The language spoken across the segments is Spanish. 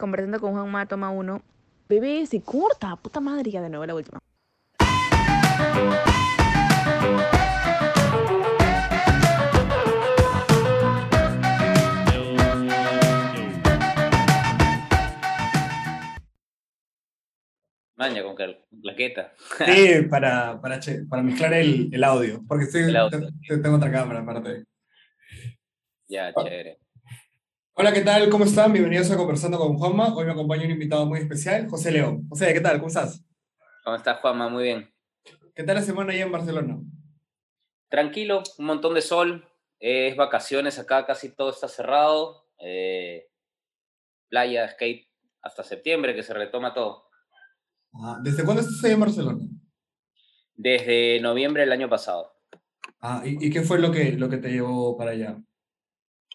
conversando con Juanma, toma uno. Bebé, se corta, puta madre, ya de nuevo la última. Maña con plaqueta. Sí, para, para, che- para mezclar el, el audio, porque estoy, El audio. te- tengo otra cámara aparte. Ya, Ah. chévere. Hola, ¿qué tal? ¿Cómo están? Bienvenidos a Conversando con Juanma. Hoy me acompaña un invitado muy especial, José León. José, ¿qué tal? ¿Cómo estás? ¿Cómo estás, Juanma? Muy bien. ¿Qué tal la semana allá en Barcelona? Tranquilo, un montón de sol. eh, es vacaciones acá, casi todo está cerrado. eh, playa, skate, hasta septiembre que se retoma todo. Ah, ¿Desde cuándo estás allá en Barcelona? Desde noviembre del año pasado. Ah, ¿y, y qué fue lo que, lo que te llevó para allá?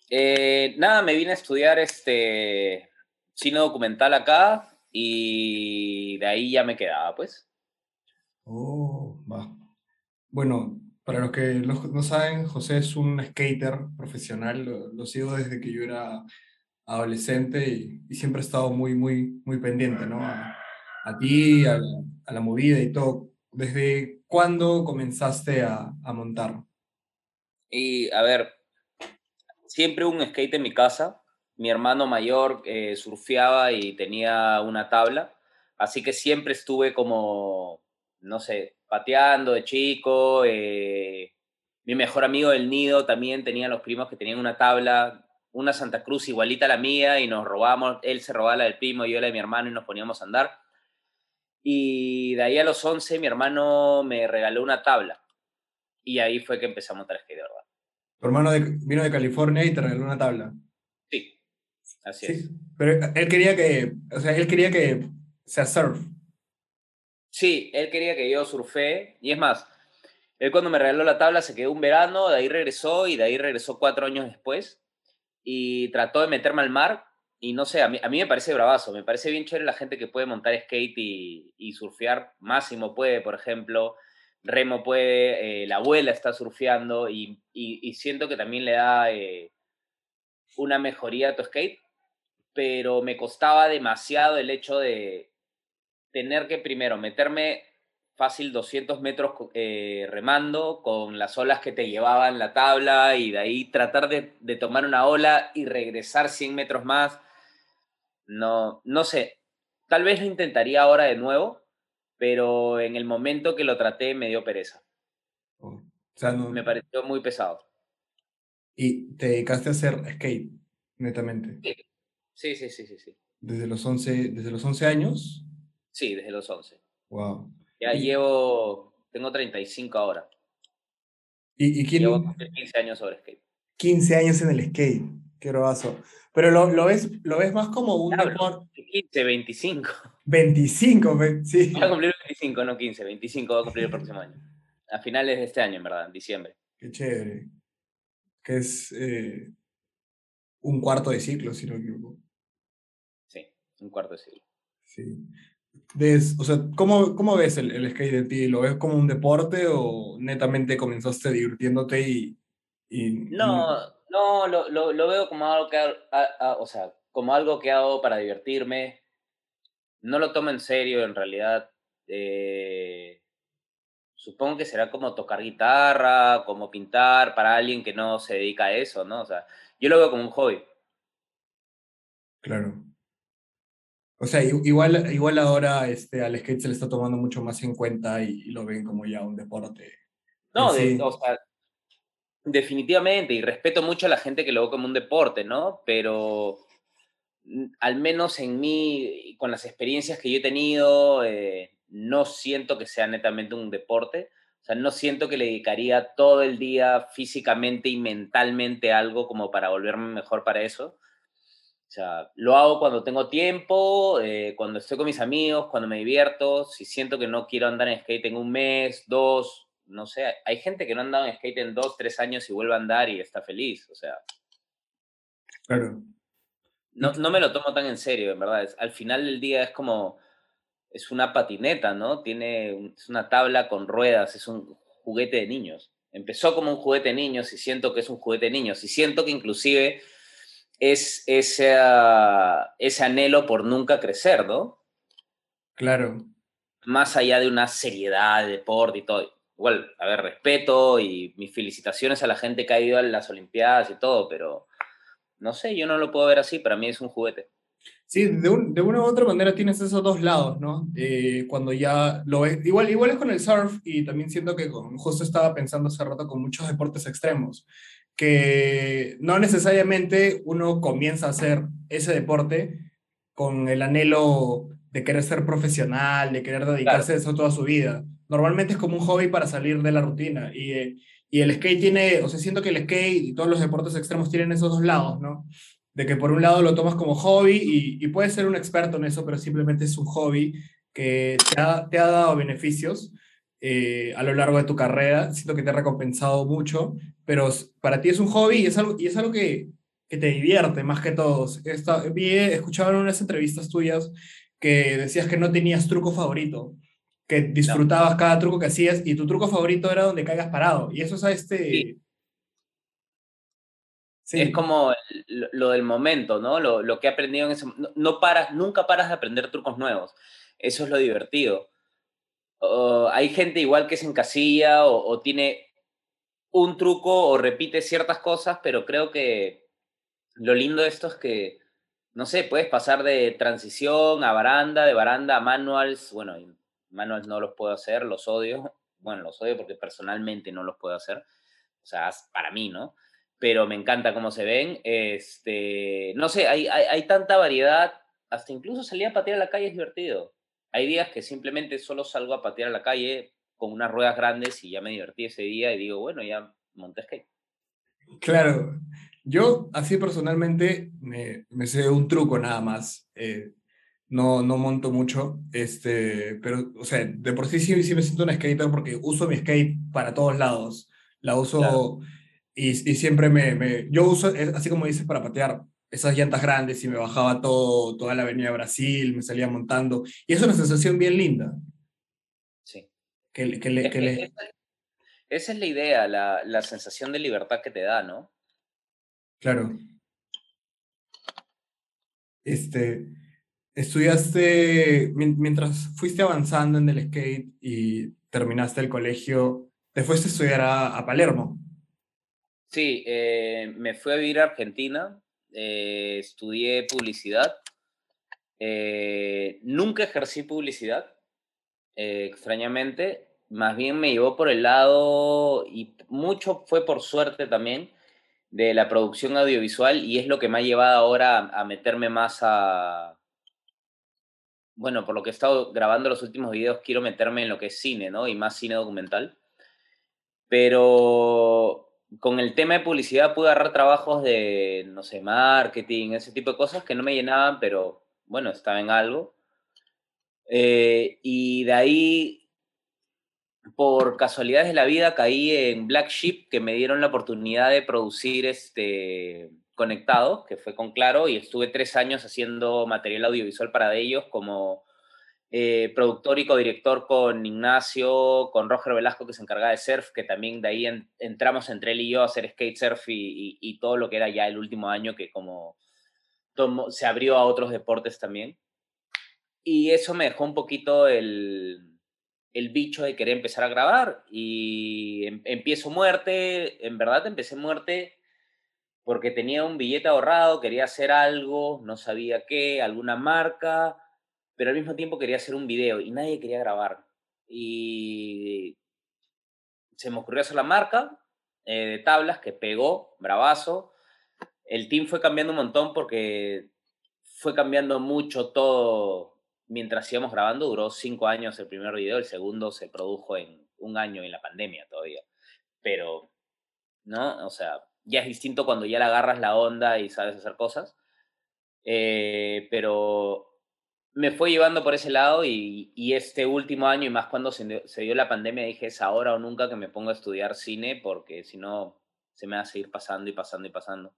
Eh, nada, me vine a estudiar este cine documental acá y de ahí ya me quedaba, pues. Oh, va. Bueno, para los que no saben, José es un skater profesional, lo, lo sigo desde que yo era adolescente y, y siempre he estado muy, muy, muy pendiente, ¿no? A, a ti, a la, a la movida y todo. ¿Desde cuándo comenzaste a, a montar? Y a ver, siempre un skate en mi casa. Mi hermano mayor eh, surfeaba y tenía una tabla, así que siempre estuve como, no sé, pateando de chico. eh, mi mejor amigo del nido también tenía los primos que tenían una tabla, una Santa Cruz igualita a la mía y nos robábamos, él se robaba la del primo, yo la de mi hermano y nos poníamos a andar. Y de ahí a los 11 mi hermano me regaló una tabla y ahí fue que empezamos a montar skate, de verdad. Tu hermano de- vino de California y te regaló una tabla. Sí, así Sí, es. pero él quería que, o sea, él quería que sea surf. Sí, él quería que yo surfee. Y es más, él cuando me regaló la tabla se quedó un verano, de ahí regresó y de ahí regresó cuatro años después. Y trató de meterme al mar. Y no sé, a mí, a mí me parece bravazo. Me parece bien chévere la gente que puede montar skate y, y surfear. Máximo puede, por ejemplo. Remo puede, eh, la abuela está surfeando y, y- siento que también le da eh, una mejoría a tu skate, pero me costaba demasiado el hecho de tener que primero meterme fácil 200 metros eh, remando con las olas que te llevaban la tabla y de ahí tratar de, de tomar una ola y regresar 100 metros más. No, no sé, tal vez lo intentaría ahora de nuevo, pero en el momento que lo traté me dio pereza. O o sea, no, Me pareció muy pesado. y te dedicaste a hacer skate, netamente. Sí, sí, sí, sí, sí. Desde los 11, desde los 11 años. Sí, desde los 11. Wow. Ya Y- llevo, tengo 35 ahora. ¿Y, y quién? Llevo 15 años sobre skate. 15 años en el skate. Qué robazo. Pero lo, lo, ves, lo ves más como un deporte. 15, 25. 25, ve- sí. Voy a cumplir 25, no 15. 25 voy a cumplir el próximo año. A finales de este año, en verdad, en diciembre. Qué chévere. Que es eh, un cuarto de ciclo, si no me equivoco. Sí, un cuarto de siglo. Sí. Des- o sea, ¿cómo, cómo ves el, el skate de ti? ¿Lo ves como un deporte o netamente comenzaste divirtiéndote y... y No, no, lo, lo, lo veo como algo que, ha- ha- o sea, como algo que hago para divertirme. No lo tomo en serio, en realidad. Eh, supongo que será como tocar guitarra, como pintar, para alguien que no se dedica a eso, ¿no? O sea, yo lo veo como un hobby. Claro. O sea, igual, igual ahora este, al skate se le está tomando mucho más en cuenta y, y lo ven como ya un deporte. No, de- o sea, definitivamente, y respeto mucho a la gente que lo ve como un deporte, ¿no? Pero al menos en mí, con las experiencias que yo he tenido, eh, no siento que sea netamente un deporte. O sea, no siento que le dedicaría todo el día físicamente y mentalmente algo como para volverme mejor para eso. O sea, lo hago cuando tengo tiempo, eh, cuando estoy con mis amigos, cuando me divierto. Si siento que no quiero andar en skate en un mes, dos, no sé. Hay gente que no ha andado en skate en dos, tres años y vuelve a andar y está feliz. O sea, Claro. No, no me lo tomo tan en serio, en verdad. Es- al final del día es como, es una patineta, ¿no? Tiene, es una tabla con ruedas, es un juguete de niños. Empezó como un juguete de niños y siento que es un juguete de niños. Y siento que inclusive es ese, ese anhelo por nunca crecer, ¿no? Claro. Más allá de una seriedad de deporte y todo. Igual, a ver, respeto y mis felicitaciones a la gente que ha ido a las Olimpiadas y todo, pero no sé, yo no lo puedo ver así, para mí es un juguete. Sí, de, de una u otra manera tienes esos dos lados, ¿no? Eh, cuando ya lo ves, igual, igual es con el surf y también siento que con, justo estaba pensando hace rato con muchos deportes extremos, que no necesariamente uno comienza a hacer ese deporte con el anhelo de querer ser profesional, de querer dedicarse a eso toda su vida. Normalmente es como un hobby para salir de la rutina y, eh, y el skate tiene, o sea, siento que el skate y todos los deportes extremos tienen esos dos lados, ¿no? de que por un lado lo tomas como hobby y, puedes ser un experto en eso, pero simplemente es un hobby que te ha, te ha dado beneficios eh, a lo largo de tu carrera, siento que te ha recompensado mucho, pero para ti es un hobby y es algo, y es algo que, que te divierte más que todos. Esta, vi, escuchaba en unas entrevistas tuyas que decías que no tenías truco favorito, que disfrutabas cada truco que hacías y tu truco favorito era donde caigas parado. Y eso es a este... Es como lo, del momento, ¿no? Lo, lo, que he aprendido en ese no, paras, nunca paras de aprender trucos nuevos. Eso es lo divertido. hay gente igual que se encasilla o, o tiene un truco o repite ciertas cosas, pero creo que lo lindo de esto es que, no sé, puedes pasar de transición a baranda, de baranda a manuals. Bueno, manuals no los puedo hacer, los odio. Bueno, los odio porque personalmente no los puedo hacer. O sea, para mí, ¿no? pero me encanta cómo se ven. Este, no sé, hay, hay, tanta variedad, hasta incluso salir a patear a la calle es divertido. Hay días que simplemente solo salgo a patear a la calle con unas ruedas grandes y ya me divertí ese día y digo, bueno, ya monté skate. Claro, yo así personalmente me, me sé un truco nada más. Eh, no, no monto mucho, este, pero, o sea, de por sí sí, sí me siento un skater porque uso mi skate para todos lados. La uso... Y, y siempre me, me, Yo uso, así como dices, para patear esas llantas grandes y me bajaba todo, toda la avenida Brasil, me salía montando. Y es una sensación bien linda. Sí. Que, que le, que le... Esa es la idea, la, la sensación de libertad que te da, ¿no? Claro. Este, estudiaste, mientras fuiste avanzando en el skate y terminaste el colegio, te fuiste a estudiar a, Palermo. Sí, eh, me fui a vivir a Argentina, eh, estudié publicidad, eh, nunca ejercí publicidad, extrañamente, más bien me llevó por el lado, y mucho fue por suerte también, de la producción audiovisual y es lo que me ha llevado ahora a meterme más a, bueno, por lo que he estado grabando los últimos videos, quiero meterme en lo que es cine, ¿no? Y más cine documental. Pero con el tema de publicidad pude agarrar trabajos de, no sé, marketing, ese tipo de cosas que no me llenaban, pero bueno, estaba en algo. Eh, y de ahí, por casualidades de la vida, caí en Black Sheep, que me dieron la oportunidad de producir este Conectado, que fue con Claro, y estuve tres años haciendo material audiovisual para ellos como eh, productor y codirector con Ignacio, con Roger Velasco, que se encargaba de surf, que también de ahí entramos entre él y yo a hacer skate surf y, todo lo que era ya el último año, que como se abrió a otros deportes también. Y eso me dejó un poquito el, el bicho de querer empezar a grabar. Y em, empiezo muerte, en verdad empecé muerte porque tenía un billete ahorrado, quería hacer algo, no sabía qué, alguna marca pero al mismo tiempo quería hacer un video y nadie quería grabar. Y se me ocurrió hacer la marca eh, de tablas que pegó, bravazo. El team fue cambiando un montón porque fue cambiando mucho todo mientras íbamos grabando. Duró cinco años el primer video, el segundo se produjo en un año en la pandemia todavía. Pero, ¿no? O sea, ya es distinto cuando ya le agarras la onda y sabes hacer cosas. Eh, pero me fue llevando por ese lado y, este último año y más cuando se, dio la pandemia dije es ahora o nunca que me ponga a estudiar cine porque si no se me va a seguir pasando y pasando y pasando.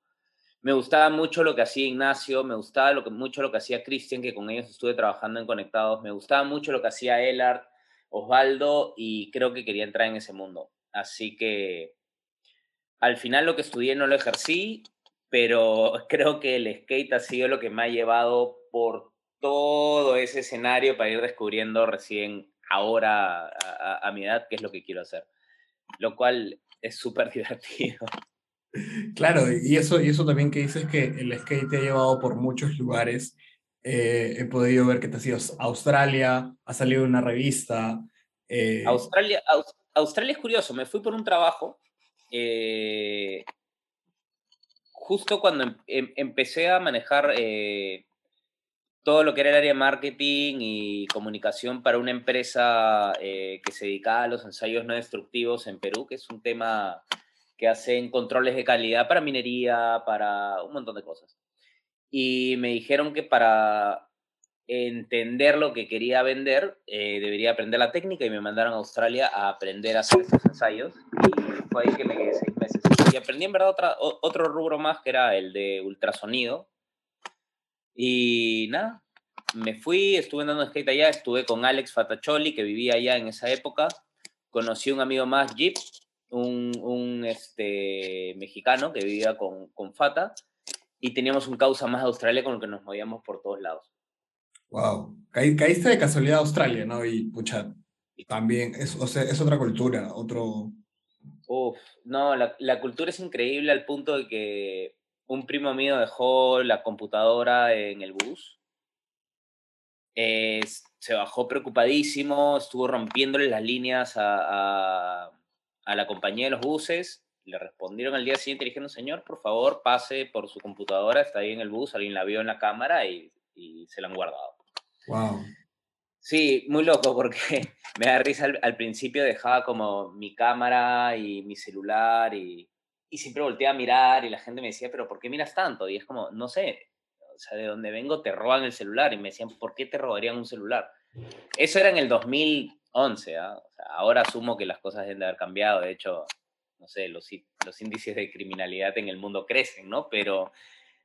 Me gustaba mucho lo que hacía Ignacio, me gustaba mucho lo que hacía Cristian, que con ellos estuve trabajando en Conectados, me gustaba mucho lo que hacía Elard, Osvaldo y creo que quería entrar en ese mundo. Así que al final lo que estudié no lo ejercí pero creo que el skate ha sido lo que me ha llevado por todo ese escenario para ir descubriendo recién ahora a, mi edad qué es lo que quiero hacer, lo cual es súper divertido. Claro, y eso, y eso también que dices que el skate te ha llevado por muchos lugares. Eh, he podido ver que te has ido a Australia, ha salido una revista. Eh Australia, Australia es curioso, me fui por un trabajo. Eh, justo cuando em, em, empecé a manejar eh, todo lo que era el área de marketing y comunicación para una empresa eh, que se dedicaba a los ensayos no destructivos en Perú, que es un tema que hacen controles de calidad para minería, para un montón de cosas. Y me dijeron que para entender lo que quería vender, debería aprender la técnica y me mandaron a Australia a aprender a hacer estos ensayos. Fue ahí que me quedé seis meses. Y aprendí en verdad otra, otro rubro más que era el de ultrasonido, y nada, me fui, estuve andando skate allá, estuve con Alex Fatacholi, que vivía allá en esa época. Conocí un amigo más, Jeep, un, este, mexicano que vivía con, con Fata. Y teníamos un causa más de Australia con el que nos movíamos por todos lados. Wow, caíste de casualidad a Australia, ¿no? Y pucha, también es, o sea, es otra cultura, otro... Uf, no, la, la, cultura es increíble al punto de que un primo mío dejó la computadora en el bus. se bajó preocupadísimo, estuvo rompiéndole las líneas a, la compañía de los buses. Le respondieron al día siguiente y dijeron, señor, por favor, pase por su computadora, está ahí en el bus, alguien la vio en la cámara y, se la han guardado. Wow. Sí, muy loco porque me da risa al, principio dejaba como mi cámara y mi celular y, y siempre volteé a mirar y la gente me decía, pero ¿por qué miras tanto? Y es como, no sé, o sea, de donde vengo te roban el celular y me decían, ¿por qué te robarían un celular? Eso era en el 2011, ¿ah? ahora asumo que las cosas deben de haber cambiado, de hecho, no sé, los, los índices de criminalidad en el mundo crecen, ¿no? Pero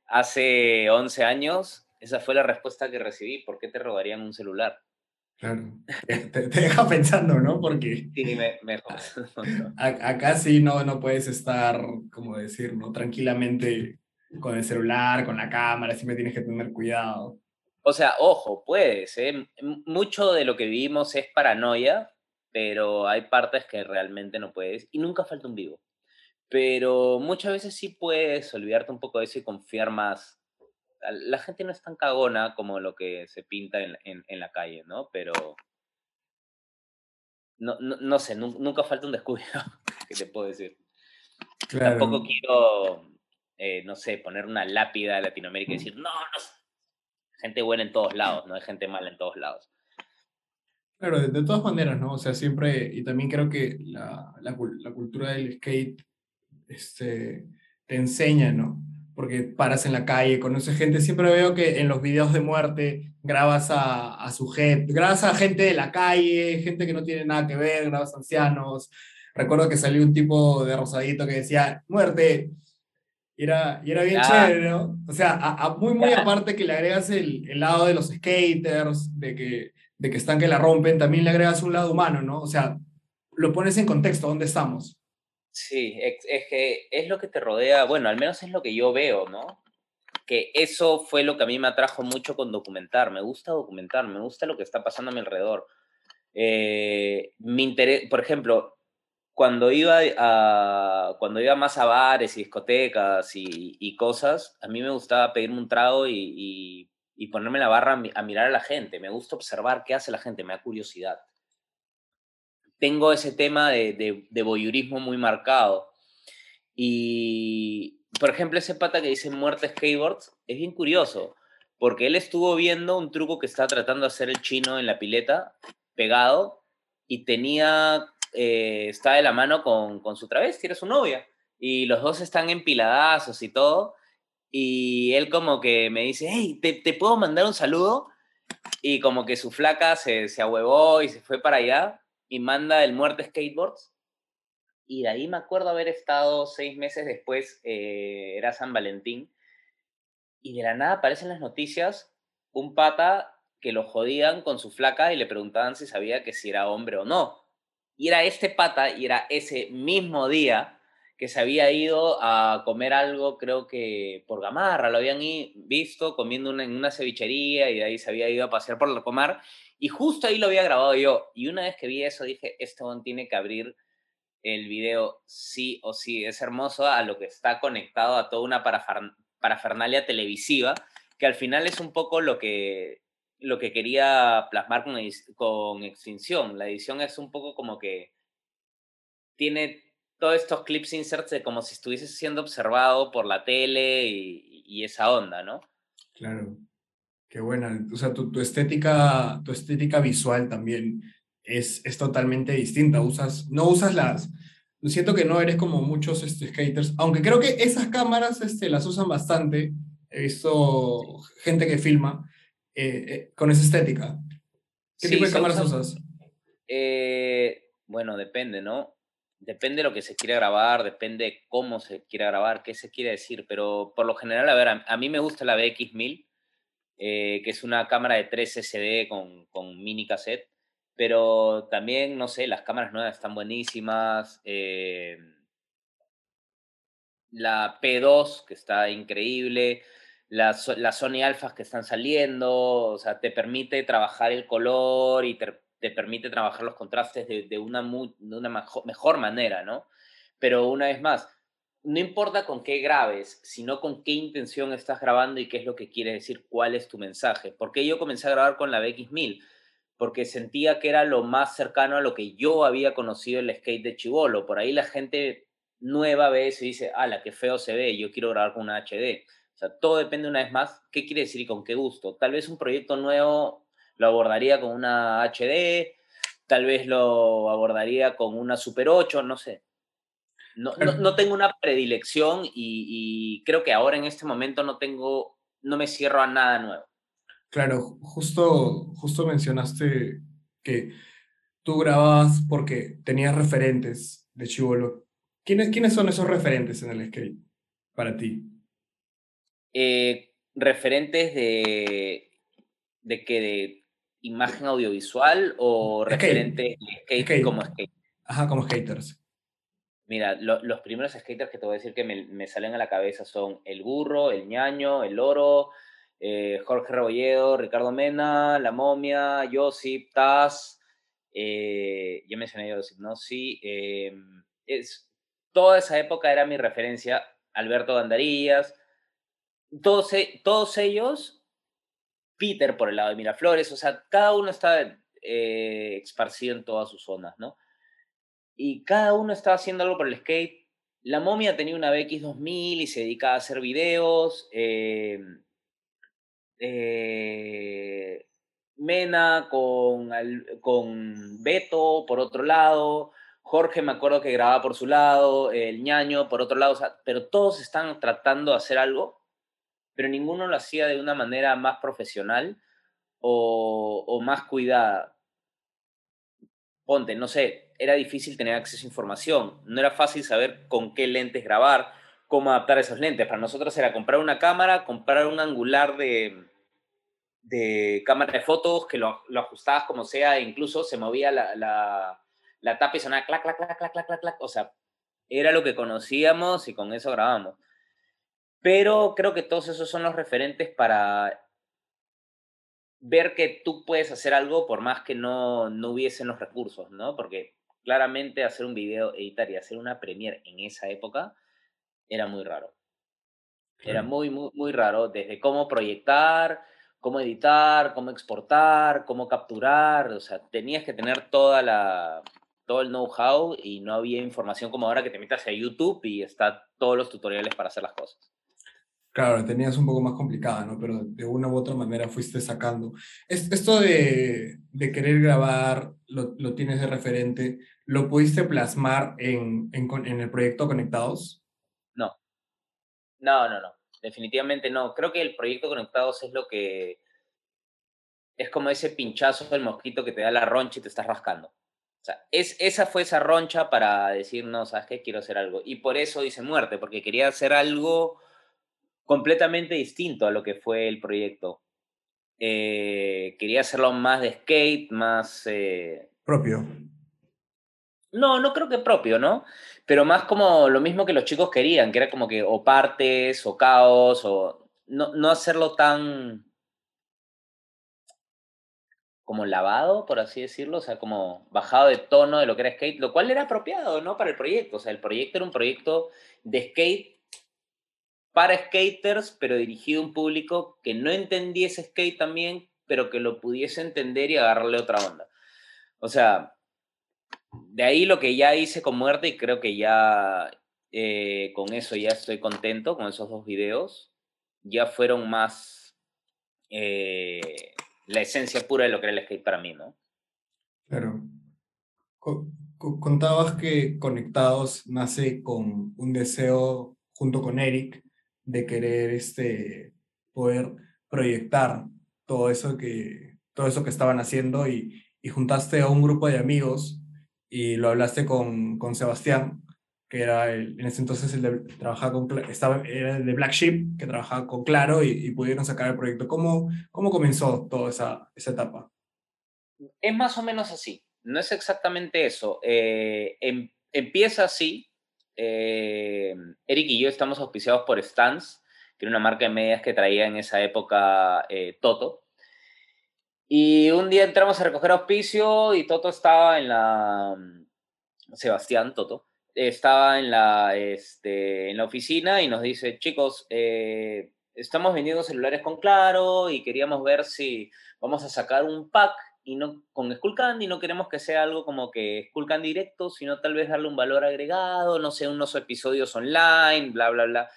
hace 11 años, esa fue la respuesta que recibí, ¿por qué te robarían un celular? Claro, te, deja pensando, ¿no? Porque sí, me, me acá sí no, no puedes estar, como decir, ¿no? Tranquilamente con el celular, con la cámara, siempre tienes que tener cuidado. O sea, ojo, puedes, ¿eh? Mucho de lo que vivimos es paranoia, pero hay partes que realmente no puedes y nunca falta un vivo. Pero muchas veces sí puedes olvidarte un poco de eso y confiar más la gente no es tan cagona como lo que se pinta en, en, la calle, ¿no? Pero no, no, sé, nunca falta un descuido, que te puedo decir. Tampoco quiero, eh, no sé, poner una lápida de Latinoamérica y decir, no, no, gente buena en todos lados, no hay gente mala en todos lados. Claro, de, todas maneras, ¿no? O sea, siempre, y también creo que la, la, la cultura del skate este, te enseña, ¿no? Porque paras en la calle, conoces gente. Siempre veo que en los videos de muerte grabas a, a su gente, grabas a gente de la calle, gente que no tiene nada que ver, grabas a ancianos. Recuerdo que salió un tipo de rosadito que decía, muerte. Y era, y era bien chévere, ¿no? O sea, a, muy, muy aparte que le agregas el, el, lado de los skaters, de que, de que están que la rompen, también le agregas un lado humano, ¿no? O sea, lo pones en contexto, ¿dónde estamos? Sí, es, que es lo que te rodea, bueno, al menos es lo que yo veo, ¿no? Que eso fue lo que a mí me atrajo mucho con documentar. Me gusta documentar, me gusta lo que está pasando a mi alrededor. Eh, mi interés, por ejemplo, cuando iba, a, cuando iba más a bares y discotecas y, cosas, a mí me gustaba pedirme un trago y, y, ponerme la barra a mirar a la gente. Me gusta observar qué hace la gente, me da curiosidad tengo ese tema de, de, de muy marcado. Y, por ejemplo, ese pata que dice muerte skateboards es bien curioso, porque él estuvo viendo un truco que estaba tratando de hacer el chino en la pileta, pegado, y tenía, eh, está de la mano con, con su travesti, era su novia, y los dos están empiladazos y todo, y él como que me dice, hey, ¿te, te puedo mandar un saludo? Y como que su flaca se, se ahuevó y se fue para allá, y manda el Muerte Skateboards. Y de ahí me acuerdo haber estado seis meses después, eh, era San Valentín, y de la nada aparecen las noticias un pata que lo jodían con su flaca y le preguntaban si sabía que si era hombre o no. Y era este pata, y era ese mismo día que se había ido a comer algo, creo que por Gamarra, lo habían visto comiendo en una cevichería y de ahí se había ido a pasear por la comar y justo ahí lo había grabado yo. Y una vez que vi eso dije, este tiene que abrir el video sí o sí. Es hermoso a lo que está conectado a toda una parafernalia televisiva, que al final es un poco lo que, lo que quería plasmar con, con Extinción. La edición es un poco como que tiene todos estos clips inserts de como si estuviese siendo observado por la tele y, esa onda, ¿no? Claro, qué buena. O sea, tu, tu, estética, tu estética visual también es, es totalmente distinta. Usas, no usas las... Siento que no eres como muchos este, skaters, aunque creo que esas cámaras este, las usan bastante. He visto gente que filma eh, eh, con esa estética. ¿Qué tipo de cámaras usas? Eh, bueno, depende, ¿no? Depende de lo que se quiere grabar, depende cómo se quiere grabar, qué se quiere decir, pero por lo general, a ver, a, mí me gusta la BX1000, eh, que es una cámara de 3 SD con, con, mini cassette, pero también, no sé, las cámaras nuevas están buenísimas, eh, la P2, que está increíble, las, las Sony Alphas que están saliendo, o sea, te permite trabajar el color y te, te permite trabajar los contrastes de, una, mejor, manera, ¿no? Pero una vez más, no importa con qué grabes, sino con qué intención estás grabando y qué es lo que quiere decir, cuál es tu mensaje. ¿Por qué yo comencé a grabar con la BX1000? Porque sentía que era lo más cercano a lo que yo había conocido el skate de Chivolo. Por ahí la gente nueva ve eso y dice, la qué feo se ve, yo quiero grabar con una HD. Todo depende una vez más, qué quiere decir y con qué gusto. Tal vez un proyecto nuevo lo abordaría con una HD, tal vez lo abordaría con una Super 8, no sé. No, no, tengo una predilección y, creo que ahora en este momento no tengo, no me cierro a nada nuevo. Claro, justo, justo mencionaste que tú grababas porque tenías referentes de Chivolo. ¿Quiénes, ¿Quiénes son esos referentes en el skate para ti? Eh, referentes de, de que de imagen audiovisual o referente skate, como skate? Ajá, como skaters. Mira, los primeros skaters que te voy a decir que me, salen a la cabeza son El Burro, El Ñaño, El Oro, eh, Jorge Rebolledo, Ricardo Mena, La Momia, Josip, Taz, eh, ya mencioné a Josip, ¿no? Sí, em, es, toda esa época era mi referencia, Alberto Gandarillas, todos, e, todos ellos Peter por el lado de Miraflores, o sea, cada uno está eh, esparcido en todas sus zonas, ¿no? Y cada uno estaba haciendo algo por el skate. La momia tenía una BX2000 y se dedicaba a hacer videos. Eh, eh, Mena con, con Beto por otro lado. Jorge me acuerdo que grababa por su lado, el ñaño por otro lado, pero todos están tratando de hacer algo pero ninguno lo hacía de una manera más profesional o, más cuidada. Ponte, no sé, era difícil tener acceso a información, no era fácil saber con qué lentes grabar, cómo adaptar esos lentes. Para nosotros era comprar una cámara, comprar un angular de, de cámara de fotos, que lo, ajustabas como sea, e incluso se movía la, la, la tapa y sonaba clac, clac, clac, clac, clac, clac, clac. O sea, era lo que conocíamos y con eso grabamos. Pero creo que todos esos son los referentes para ver que tú puedes hacer algo por más que no, no hubiesen los recursos, ¿no? Porque claramente hacer un video, editar y hacer una premiere en esa época era muy raro. Era muy, muy, muy raro, desde cómo proyectar, cómo editar, cómo exportar, cómo capturar, o sea, tenías que tener toda la, todo el know-how y no había información como ahora que te metas a YouTube y está todos los tutoriales para hacer las cosas. Claro, tenías un poco más complicada, ¿no? Pero de una u otra manera fuiste sacando. Esto de, de querer grabar, lo, lo, tienes de referente, ¿lo pudiste plasmar en, en, en, el proyecto Conectados? No. No, no, no. Definitivamente no. Creo que el proyecto Conectados es lo que... Es como ese pinchazo del mosquito que te da la roncha y te estás rascando. O sea, es, esa fue esa roncha para decir, no, ¿sabes qué? Quiero hacer algo. Y por eso dice muerte, porque quería hacer algo completamente distinto a lo que fue el proyecto. Eh, quería hacerlo más de skate, más... Eh, propio. No, no creo que propio, ¿no? Pero más como lo mismo que los chicos querían, que era como que o partes o caos o no, no hacerlo tan como lavado, por así decirlo, o sea, como bajado de tono de lo que era skate, lo cual era apropiado, ¿no? Para el proyecto, o sea, el proyecto era un proyecto de skate para skaters, pero dirigido a un público que no entendiese skate también, pero que lo pudiese entender y agarrarle otra onda. O sea, de ahí lo que ya hice con Muerte y creo que ya eh, con eso ya estoy contento, con esos dos videos, ya fueron más eh, la esencia pura de lo que era el skate para mí, ¿no? Claro. contabas que Conectados nace con un deseo junto con Eric de querer este, poder proyectar todo eso que, todo eso que estaban haciendo y, y juntaste a un grupo de amigos y lo hablaste con, con Sebastián, que era en ese entonces trabajaba con, estaba, era el de Black Sheep, que trabajaba con Claro y, y pudieron sacar el proyecto. ¿Cómo, cómo comenzó toda esa, esa etapa? Es más o menos así, no es exactamente eso. Eh, em, empieza así, eh, Eric y yo estamos auspiciados por Stans, que era una marca de medias que traía en esa época eh, Toto. Y un día entramos a recoger auspicio y Toto estaba en la... Sebastián Toto estaba en la, este, en la oficina y nos dice, chicos, eh, estamos vendiendo celulares con Claro y queríamos ver si vamos a sacar un pack y no con Skullcandy, no queremos que sea algo como que Skullcandy directo, sino tal vez darle un valor agregado, no sé, unos episodios online, bla, bla, bla.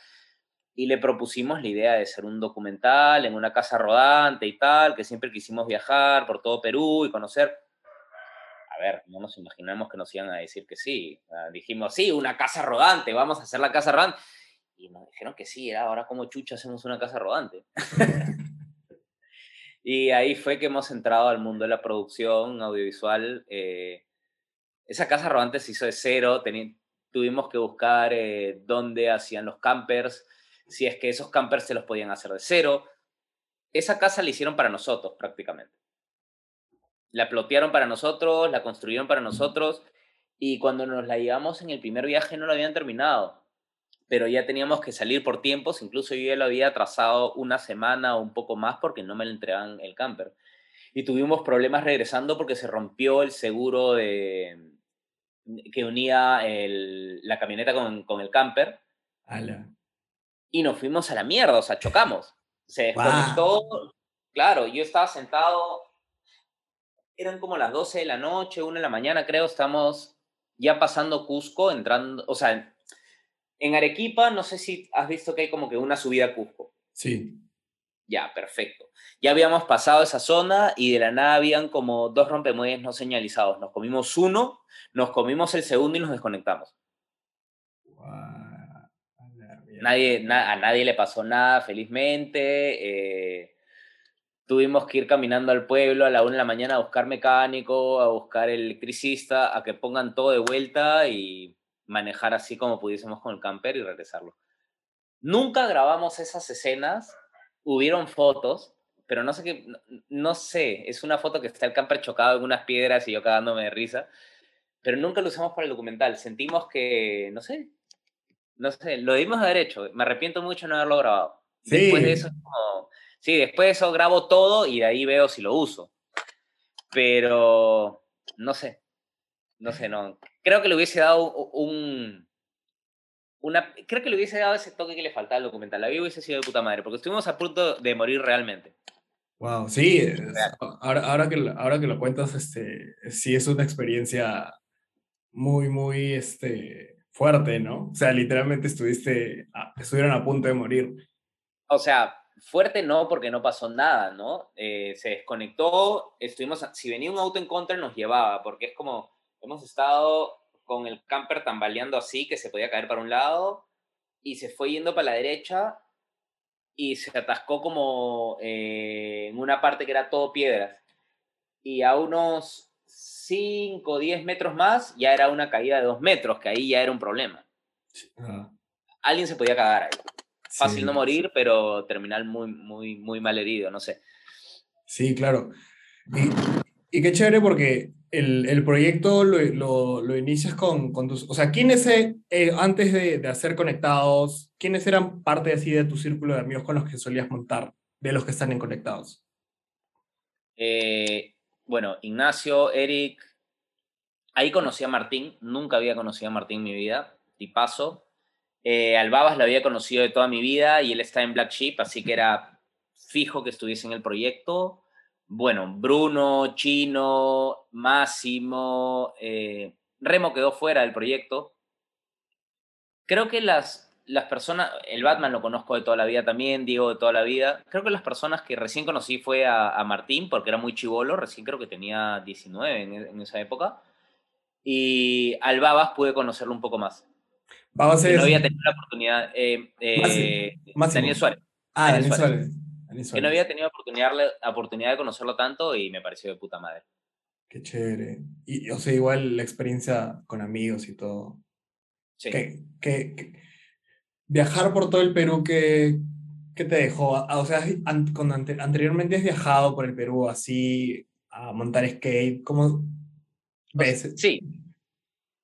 Y le propusimos la idea de ser un documental en una casa rodante y tal, que siempre quisimos viajar por todo Perú y conocer. A ver, no nos imaginamos que nos iban a decir que sí. dijimos, sí, una casa rodante, vamos a hacer la casa rodante. Y nos dijeron que sí, ahora como chucha hacemos una casa rodante. Y ahí fue que hemos entrado al mundo de la producción audiovisual. Eh, esa casa rodante se hizo de cero, tuvimos que buscar eh, dónde hacían los campers, si es que esos campers se los podían hacer de cero. Esa casa la hicieron para nosotros prácticamente. La plotearon para nosotros, la construyeron para nosotros y cuando nos la llevamos en el primer viaje no lo habían terminado pero ya teníamos que salir por tiempos, incluso yo ya lo había trazado una semana o un poco más porque no me lo entregaban el camper. Y tuvimos problemas regresando porque se rompió el seguro de, que unía el, la camioneta con, con el camper. Ala. Y nos fuimos a la mierda, o sea, chocamos. Se desconectó. Claro, yo estaba sentado, eran como las 12 de la noche, 1 de la mañana, creo, estamos ya pasando Cusco, entrando, o sea, en Arequipa, no sé si has visto que hay como que una subida a Cusco. Sí. Ya, perfecto. Ya habíamos pasado esa zona y de la nada habían como dos rompemuelles no señalizados. Nos comimos uno, nos comimos el segundo y nos desconectamos. Nadie, a nadie le pasó nada, felizmente. Eh, tuvimos que ir caminando al pueblo a la una de la mañana a buscar mecánico, a buscar electricista, a que pongan todo de vuelta y manejar así como pudiésemos con el camper y regresarlo. Nunca grabamos esas escenas, hubieron fotos, pero no sé qué, no, sé, es una foto que está el camper chocado en unas piedras y yo cagándome de risa, pero nunca lo usamos para el documental. Sentimos que, no sé, no sé, lo dimos haber hecho. Me arrepiento mucho de no haberlo grabado. Sí. Después de eso, sí, después de eso grabo todo y de ahí veo si lo uso. Pero, no sé, no sé, no. Creo que le hubiese dado un. Una, creo que le hubiese dado ese toque que le faltaba al documental. La vida hubiese sido de puta madre, porque estuvimos a punto de morir realmente. Wow, sí, ahora, ahora, que, ahora que lo cuentas, este, sí es una experiencia muy, muy este, fuerte, ¿no? O sea, literalmente estuviste, estuvieron a punto de morir. O sea, fuerte no, porque no pasó nada, ¿no? Eh, se desconectó, estuvimos, si venía un auto en contra nos llevaba, porque es como, hemos estado con el camper tambaleando así que se podía caer para un lado y se fue yendo para la derecha y se atascó como eh, en una parte que era todo piedras. Y a unos 5 o 10 metros más ya era una caída de 2 metros, que ahí ya era un problema. Alguien se podía cagar ahí. Fácil no morir, pero terminar muy, muy, muy mal herido, no sé. Sí, claro. Y, y qué chévere porque el, el proyecto lo, lo, inicias con, con, tus... O sea, ¿quiénes, eh, antes de, de, hacer conectados, quiénes eran parte así de tu círculo de amigos con los que solías montar, de los que están en conectados? Eh, bueno, Ignacio, Eric, ahí conocí a Martín, nunca había conocido a Martín en mi vida, tipazo. Eh, al Babas lo había conocido de toda mi vida y él está en Black Sheep, así que era fijo que estuviese en el proyecto. Bueno, Bruno, Chino, Máximo, eh, Remo quedó fuera del proyecto. Creo que las, las personas, el Batman lo conozco de toda la vida también, Diego de toda la vida. Creo que las personas que recién conocí fue a, Martín, porque era muy chivolo, recién creo que tenía 19 en, esa época. Y al Babas pude conocerlo un poco más. Babas No había tenido la oportunidad. Eh, eh, Daniel Suárez. Ah, Daniel, Suárez. Que no había tenido oportunidad, oportunidad de conocerlo tanto y me pareció de puta madre. Qué chévere. Y, o sea, igual la experiencia con amigos y todo. Sí. que viajar por todo el Perú, ¿qué, qué te dejó? Ah, o sea, cuando anteriormente has viajado por el Perú así a montar skate, ¿cómo ves? Sí,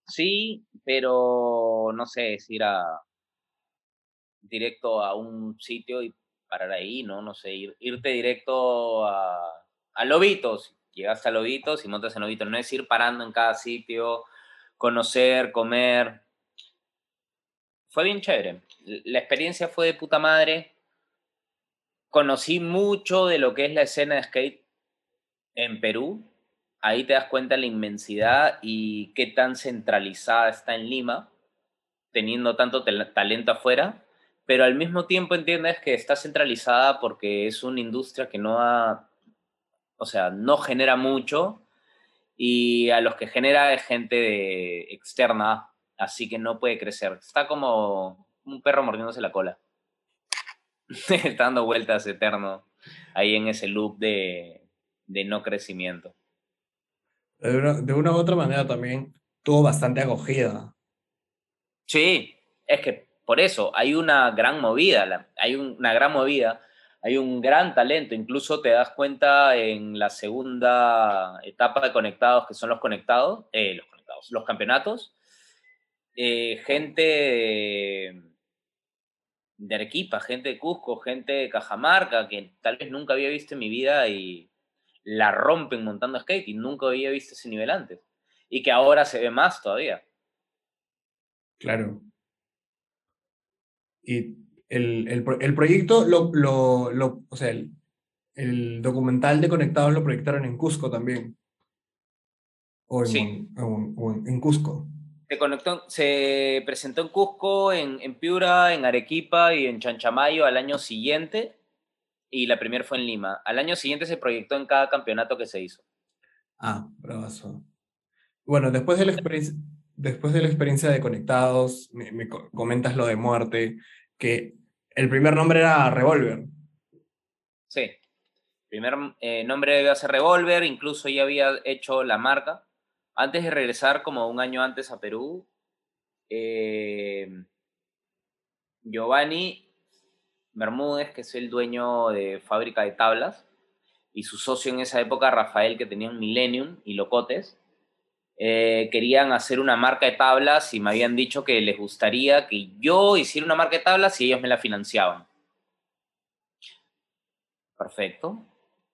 sí, pero no sé, es ir a directo a un sitio y parar ahí, ¿no? No sé, irte directo a, a Lobitos, llegaste a Lobitos y montas en Lobitos, no es ir parando en cada sitio, conocer, comer, fue bien chévere. La experiencia fue de puta madre. Conocí mucho de lo que es la escena de skate en Perú. Ahí te das cuenta de la inmensidad y qué tan centralizada está en Lima, teniendo tanto talento afuera, pero al mismo tiempo entiendes que está centralizada porque es una industria que no ha, o sea, no genera mucho y a los que genera es gente de, externa así que no puede crecer. Está como un perro mordiéndose la cola. Está dando vueltas eterno ahí en ese loop de, de no crecimiento. De una, de una, u otra manera también tuvo bastante acogida. Sí, es que por eso hay una gran movida, hay una gran movida, hay un gran talento, incluso te das cuenta en la segunda etapa de conectados, que son los conectados, eh, los conectados, los campeonatos, eh, gente de, Arequipa, gente de Cusco, gente de Cajamarca, que tal vez nunca había visto en mi vida y la rompen montando skate nunca había visto ese nivel antes. Y que ahora se ve más todavía. Claro. Y el, el, el proyecto, lo, lo, lo, o sea, el, el, documental de Conectados lo proyectaron en Cusco también. O en, o en Cusco. Se, conectó, se presentó en Cusco, en, en, Piura, en Arequipa y en Chanchamayo al año siguiente. Y la primera fue en Lima. Al año siguiente se proyectó en cada campeonato que se hizo. Ah, bravazo. Bueno, después de la experiencia, después de, la experiencia de Conectados, me, comentas lo de muerte, que el primer nombre era Revolver. Sí, primer eh, nombre debe ser Revolver, incluso ya había hecho la marca antes de regresar como un año antes a Perú, eh, Giovanni Bermúdez, que es el dueño de fábrica de tablas, y su socio en esa época, Rafael, que tenían Millennium y Locotes, eh, querían hacer una marca de tablas y me habían dicho que les gustaría que yo hiciera una marca de tablas y ellos me la financiaban. Perfecto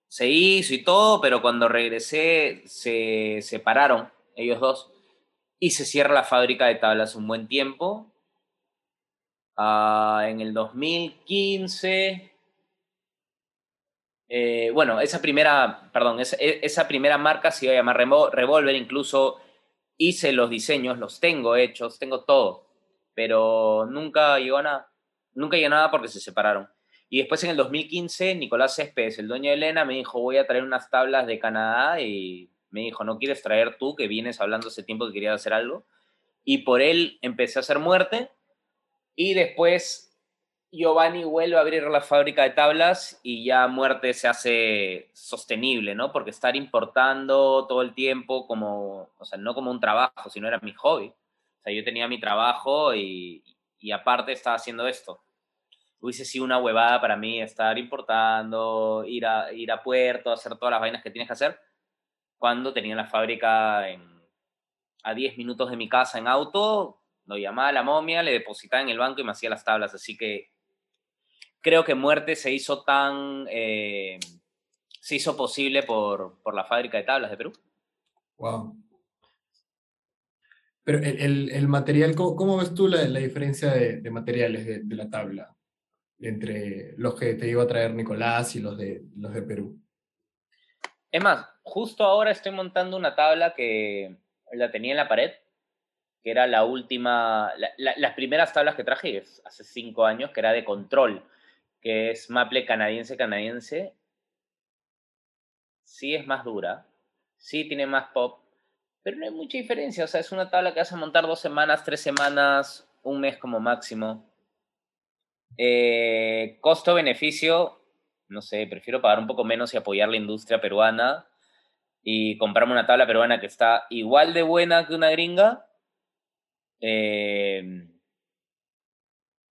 se hizo y todo, pero cuando regresé se separaron ellos dos y se cierra la fábrica de tablas un buen tiempo. Ah, en el 2015, eh, bueno, esa primera, perdón, e, esa, primera marca se iba a llamar Revolver, incluso hice los diseños, los tengo hechos, tengo todo, pero nunca llegó a nada, nunca llegó nada porque se separaron. Y después en el 2015, Nicolás Céspedes, el dueño de Elena, me dijo, voy a traer unas tablas de Canadá y me dijo, ¿no quieres traer tú, que vienes hablando hace tiempo que querías hacer algo? Y por él empecé a hacer muerte y después Giovanni vuelve a abrir la fábrica de tablas y ya muerte se hace sostenible, ¿no? Porque estar importando todo el tiempo como, o sea, no como un trabajo, sino era mi hobby. O sea, yo tenía mi trabajo y, aparte estaba haciendo esto hubiese sido una huevada para mí estar importando, ir a, ir a puerto, hacer todas las vainas que tienes que hacer. cuando tenía la fábrica en, a 10 minutos de mi casa en auto, lo llamaba a la momia, le depositaba en el banco y me hacía las tablas. Así que creo que muerte se hizo tan... Eh, se hizo posible por, por la fábrica de tablas de Perú. Wow. Pero el, el, material, ¿cómo, ves tú la, la diferencia de, de materiales de, de, la tabla entre los que te iba a traer Nicolás y los de, los de Perú? Es más, justo ahora estoy montando una tabla que la tenía en la pared, que era la última, la, la, las primeras tablas que traje hace cinco años, que era de control, que es Maple canadiense-canadiense. Sí es más dura, sí tiene más pop, pero no hay mucha diferencia. O sea, es una tabla que vas a montar dos semanas, tres semanas, un mes como máximo. Eh, Costo-beneficio, no sé, prefiero pagar un poco menos y apoyar la industria peruana y comprarme una tabla peruana que está igual de buena que una gringa. Eh,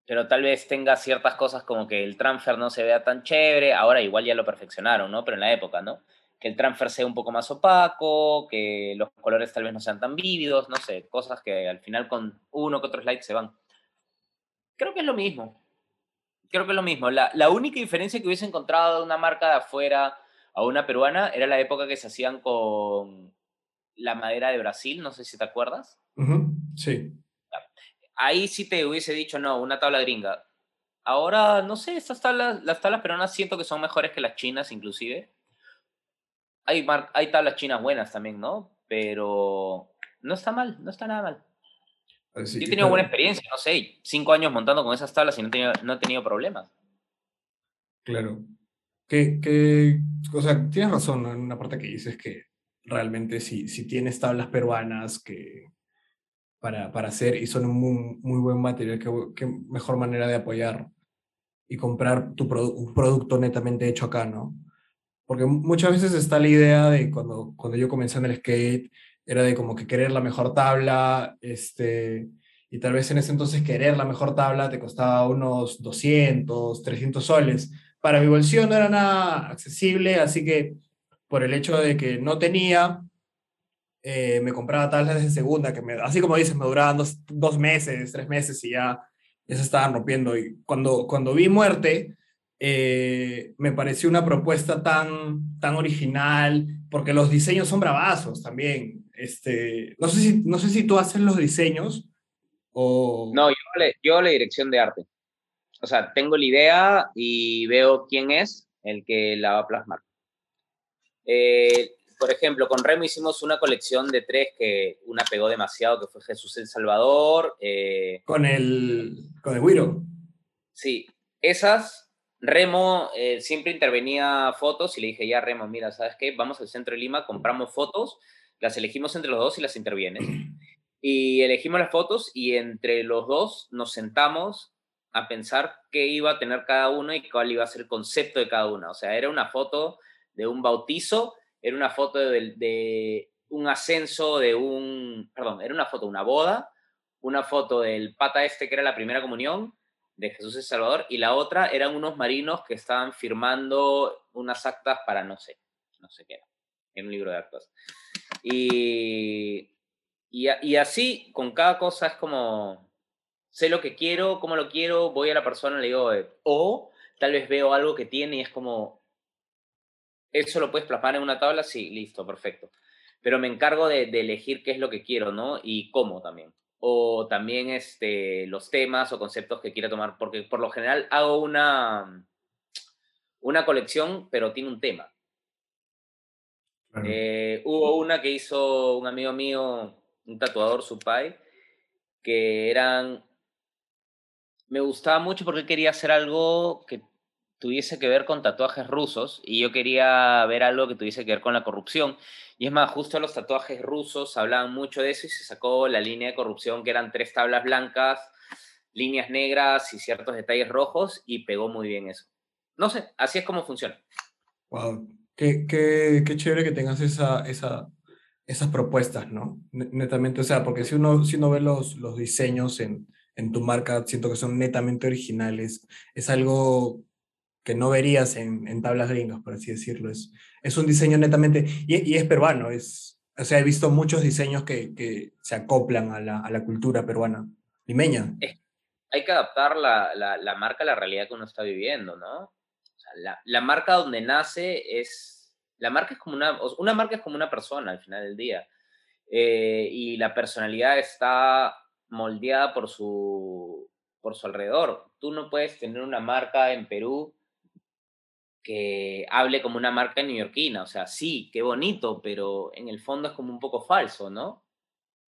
pero tal vez tenga ciertas cosas como que el transfer no se vea tan chévere. Ahora igual ya lo perfeccionaron, ¿no? Pero en la época, ¿no? que el transfer sea un poco más opaco, que los colores tal vez no sean tan vívidos, no sé, cosas que al final con uno que otro slide se van. Creo que es lo mismo. Creo que es lo mismo. La, la única diferencia que hubiese encontrado de una marca de afuera a una peruana era la época que se hacían con la madera de Brasil, no sé si te acuerdas. Uh. Sí. Ahí sí te hubiese dicho, no, una tabla gringa. Ahora, no sé, estas tablas, las tablas peruanas siento que son mejores que las chinas inclusive hay, hay tablas chinas buenas también, ¿no? Pero no está mal, no está nada mal. Yo he tenido claro. buena experiencia, no sé, cinco años montando con esas tablas y no he tenido, no he tenido problemas. Claro. Que, que, o sea, tienes razón en una parte que dices que realmente si, si tienes tablas peruanas que para, para hacer y son un muy, muy buen material, qué, mejor manera de apoyar y comprar tu produ un producto netamente hecho acá, ¿no? Porque muchas veces está la idea de cuando, cuando yo comencé en el skate, era de como que querer la mejor tabla, este, y tal vez en ese entonces querer la mejor tabla te costaba unos 200, 300 soles. Para mi bolsillo no era nada accesible, así que por el hecho de que no tenía, eh, me compraba tablas de segunda, que me, así como dices, me duraban dos, dos meses, tres meses y ya, ya se estaban rompiendo. Y cuando, cuando vi muerte, eh, me pareció una propuesta tan, tan original, porque los diseños son bravazos también. Este, no, sé si, no sé si tú haces los diseños o... No, yo, le, yo la dirección de arte. O sea, tengo la idea y veo quién es el que la va a plasmar. Eh, por ejemplo, con Remo hicimos una colección de tres que una pegó demasiado, que fue Jesús el Salvador. Eh, con el, con el Wiro. Sí, esas Remo eh, siempre intervenía fotos y le dije, ya Remo, mira, ¿sabes qué? Vamos al centro de Lima, compramos fotos, las elegimos entre los dos y las intervienes. Y elegimos las fotos y entre los dos nos sentamos a pensar qué iba a tener cada uno y cuál iba a ser el concepto de cada una. O sea, era una foto de un bautizo, era una foto de, un ascenso, de un, perdón, era una foto de una boda, una foto del pata este que era la primera comunión, de Jesús el Salvador y la otra eran unos marinos que estaban firmando unas actas para no sé, no sé qué era, en un libro de actas. Y, y, y, así, con cada cosa es como, sé lo que quiero, cómo lo quiero, voy a la persona, le digo, eh, o tal vez veo algo que tiene y es como, ¿eso lo puedes plasmar en una tabla? Sí, listo, perfecto. Pero me encargo de, de elegir qué es lo que quiero, ¿no? Y cómo también o también este, los temas o conceptos que quiera tomar, porque por lo general hago una, una colección, pero tiene un tema. Eh, hubo una que hizo un amigo mío, un tatuador, su pai, que eran... Me gustaba mucho porque quería hacer algo que tuviese que ver con tatuajes rusos y yo quería ver algo que tuviese que ver con la corrupción. Y es más, justo los tatuajes rusos hablaban mucho de eso y se sacó la línea de corrupción que eran tres tablas blancas, líneas negras y ciertos detalles rojos y pegó muy bien eso. No sé, así es como funciona. Wow, qué, qué, qué chévere que tengas esa, esa, esas propuestas, ¿no? Netamente, o sea, porque si uno, si uno ve los, los diseños en, en tu marca, siento que son netamente originales. Es algo que no verías en, en, tablas gringas, por así decirlo. Es, es un diseño netamente, y, y, es peruano, es, o sea, he visto muchos diseños que, que se acoplan a la, a la, cultura peruana, limeña. hay que adaptar la, la, la, marca a la realidad que uno está viviendo, ¿no? O sea, la, marca donde nace es, la marca es como una, una marca es como una persona al final del día, eh, y la personalidad está moldeada por su, por su alrededor. Tú no puedes tener una marca en Perú que hable como una marca neoyorquina. O sea, sí, qué bonito, pero en el fondo es como un poco falso, ¿no?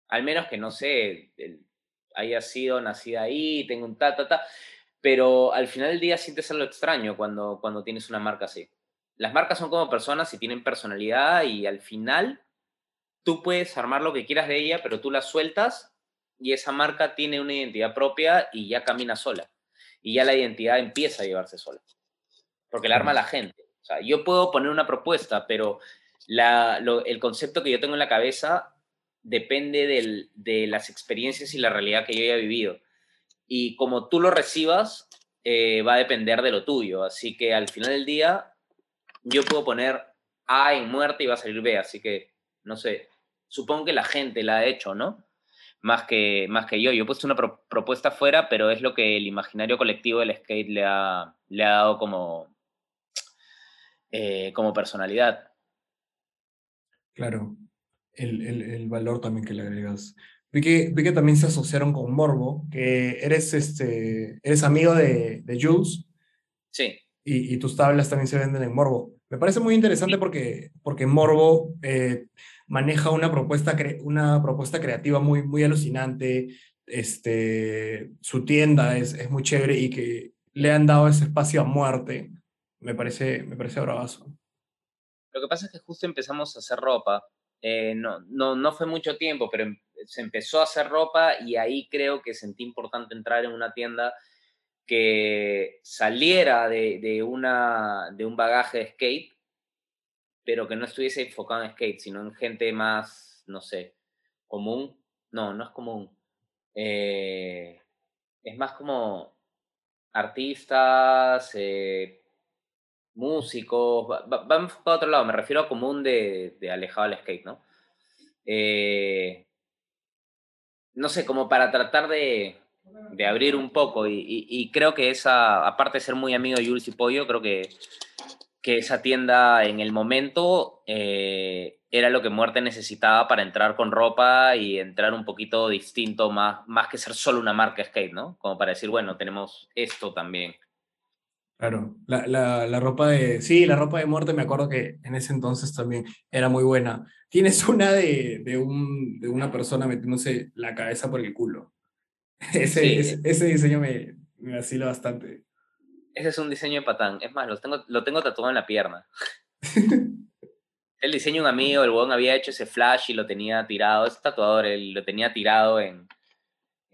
Al menos que, no sé, haya sido nacida ahí, tengo un ta, ta, ta. Pero al final del día sientes algo extraño cuando, cuando tienes una marca así. Las marcas son como personas y tienen personalidad y al final tú puedes armar lo que quieras de ella, pero tú la sueltas y esa marca tiene una identidad propia y ya camina sola. Y ya la identidad empieza a llevarse sola. Porque la arma la gente. O sea, yo puedo poner una propuesta, pero la, lo, el concepto que yo tengo en la cabeza depende del, de las experiencias y la realidad que yo haya vivido. Y como tú lo recibas, eh, va a depender de lo tuyo. Así que al final del día, yo puedo poner A en muerte y va a salir B. Así que, no sé, supongo que la gente la ha hecho, ¿no? más que, más que yo. Yo he puesto una pro propuesta fuera, pero es lo que el imaginario colectivo del skate le ha, le ha dado como, eh, como personalidad. Claro, el, el, el, valor también que le agregas. Vi que, vi que también se asociaron con Morbo, que eres, este, eres amigo de, de Jules. Sí. Y, y, tus tablas también se venden en Morbo. Me parece muy interesante porque, porque Morbo eh, maneja una propuesta, una propuesta creativa muy, muy alucinante. Este, su tienda es, es muy chévere y que le han dado ese espacio a muerte. Me parece, me parece bravazo. Lo que pasa es que justo empezamos a hacer ropa. Eh, no, no, no fue mucho tiempo, pero em, se empezó a hacer ropa y ahí creo que sentí importante entrar en una tienda que saliera de, de, una, de un bagaje de skate pero que no estuviese enfocado en skate, sino en gente más, no sé, común. No, no es común. Eh, es más como artistas, eh, músicos, va, va, enfocado a otro lado, me refiero a común de, de alejado del skate, ¿no? Eh, no sé, como para tratar de, de abrir un poco y, y, y, creo que esa, aparte de ser muy amigo de Jules y Pollo, creo que que esa tienda en el momento eh, era lo que Muerte necesitaba para entrar con ropa y entrar un poquito distinto, más, más que ser solo una marca skate, ¿no? Como para decir, bueno, tenemos esto también. Claro, la, la, la, ropa de. Sí, la ropa de muerte me acuerdo que en ese entonces también era muy buena. Tienes una de, de, un, de una persona metiéndose la cabeza por el culo. Ese, sí. ese, ese, diseño me, me vacila bastante. Ese es un diseño de patán. Es más, lo tengo, lo tengo tatuado en la pierna. el diseño de un amigo, el huevón había hecho ese flash y lo tenía tirado, ese tatuador, él lo tenía tirado en,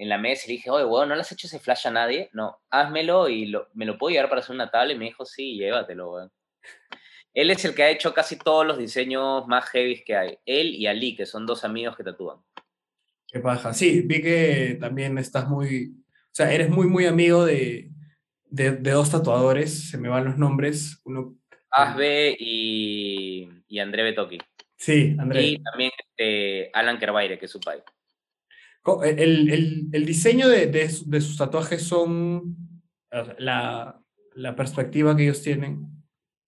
en la mesa y le dije, oye, huevón, ¿no le has hecho ese flash a nadie? No, házmelo y lo, me lo puedo llevar para hacer una tabla y me dijo, sí, llévatelo, huevón. Él es el que ha hecho casi todos los diseños más heavy que hay. Él y Ali, que son dos amigos que tatúan. Qué paja. Sí, vi que también estás muy, o sea, eres muy, muy amigo de, de, de, dos tatuadores, se me van los nombres. Uno, Asbe y, y André Betoki. Sí, André. Y también este, Alan Kerbaire, que es su padre. El, el, el diseño de, de, de, sus tatuajes son la, la, perspectiva que ellos tienen.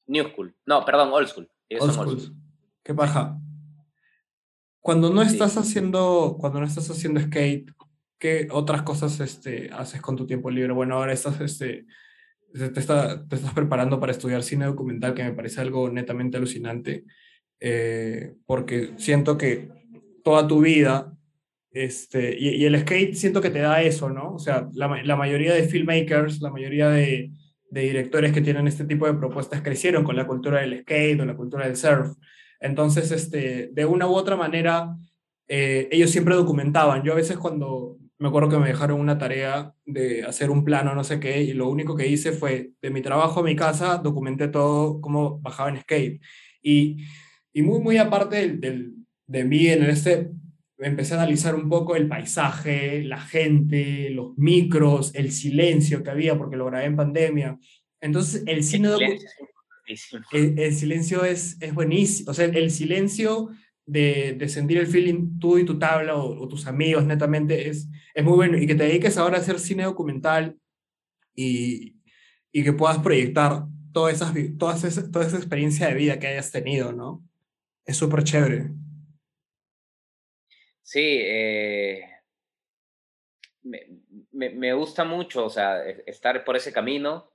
New School. No, perdón, Old School. Ellos old son school. old school. Qué paja. Cuando no estás sí. haciendo, cuando no estás haciendo skate, ¿qué otras cosas este, haces con tu tiempo libre? Bueno, ahora estás, este, te, está, te estás preparando para estudiar cine documental, que me parece algo netamente alucinante, eh, porque siento que toda tu vida, este, y, y, el skate siento que te da eso, ¿no? O sea, la, la mayoría de filmmakers, la mayoría de, de, directores que tienen este tipo de propuestas crecieron con la cultura del skate o la cultura del surf. Entonces, este, de una u otra manera, eh, ellos siempre documentaban. Yo a veces cuando me acuerdo que me dejaron una tarea de hacer un plano, no sé qué, y lo único que hice fue, de mi trabajo a mi casa, documenté todo cómo bajaba en skate. Y, y muy, muy aparte del, de mí en este, empecé a analizar un poco el paisaje, la gente, los micros, el silencio que había, porque lo grabé en pandemia. Entonces, el cine el, el, silencio es, es buenísimo. O sea, el, silencio de, de, sentir el feeling tú y tu tabla o, tus amigos netamente es, es muy bueno. Y que te dediques ahora a hacer cine documental y, y que puedas proyectar toda, esas, todas esa, toda esa experiencia de vida que hayas tenido, ¿no? Es súper chévere. Sí, eh, me, me, me, gusta mucho, o sea, estar por ese camino.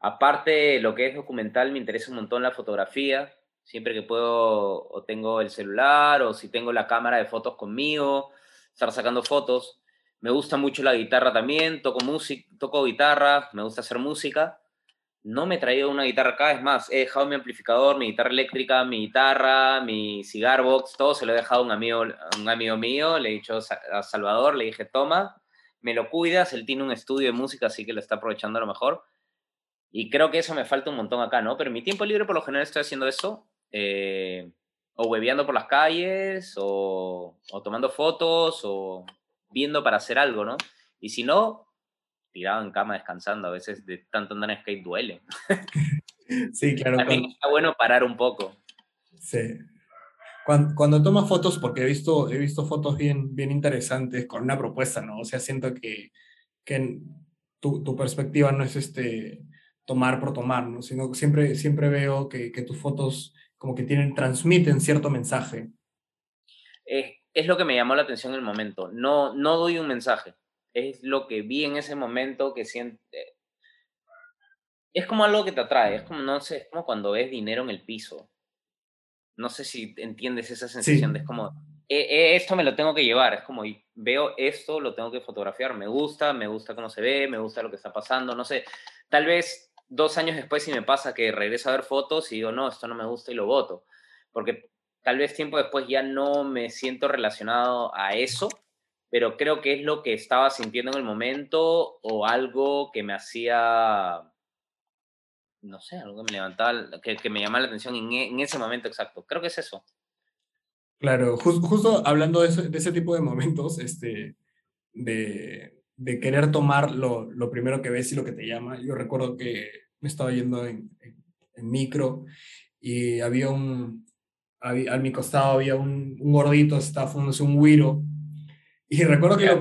Aparte, lo que es documental, me interesa un montón la fotografía. Siempre que puedo, o tengo el celular, o si tengo la cámara de fotos conmigo, estar sacando fotos. Me gusta mucho la guitarra también, toco, música, toco guitarra, me gusta hacer música. No me he traído una guitarra acá, es más, he dejado mi amplificador, mi guitarra eléctrica, mi guitarra, mi cigar box, todo se lo he dejado a un amigo, un amigo mío, le he dicho a Salvador, le dije, toma, me lo cuidas, él tiene un estudio de música, así que lo está aprovechando a lo mejor. Y creo que eso me falta un montón acá, ¿no? Pero en mi tiempo libre por lo general estoy haciendo eso, eh, o hueveando por las calles, o tomando fotos, o viendo para hacer algo, ¿no? Y si no, tirado en cama descansando, a veces de tanto andar en skate duele. Sí, claro. También está bueno parar un poco. Sí. Cuando, cuando, tomas fotos, porque he visto, he visto fotos bien, bien interesantes con una propuesta, ¿no? O sea, siento que, que tu, tu perspectiva no es este tomar por tomar, ¿no? Sino que siempre, siempre veo que, que tus fotos como que tienen, transmiten cierto mensaje. Es, es lo que me llamó la atención en el momento. No, no doy un mensaje es lo que vi en ese momento que siente. Es como algo que te atrae, es como, no sé, es como cuando ves dinero en el piso. No sé si entiendes esa sensación de es como, e, e, esto me lo tengo que llevar, es como, veo esto, lo tengo que fotografiar, me gusta, me gusta cómo se ve, me gusta lo que está pasando, no sé, tal vez dos años después si me pasa que regreso a ver fotos y digo, no, esto no me gusta y lo voto, porque tal vez tiempo después ya no me siento relacionado a eso, pero creo que es lo que estaba sintiendo en el momento o algo que me hacía, no sé, algo que me levantaba, que, que me llamaba la atención en, en, ese momento exacto. Creo que es eso. Claro, justo hablando de ese, de ese, tipo de momentos, este, de, de querer tomar lo, lo, primero que ves y lo que te llama. Yo recuerdo que me estaba yendo en, en, en micro y había un, había, a mi costado había un, un gordito, estaba fumándose un guiro y recuerdo que, lo,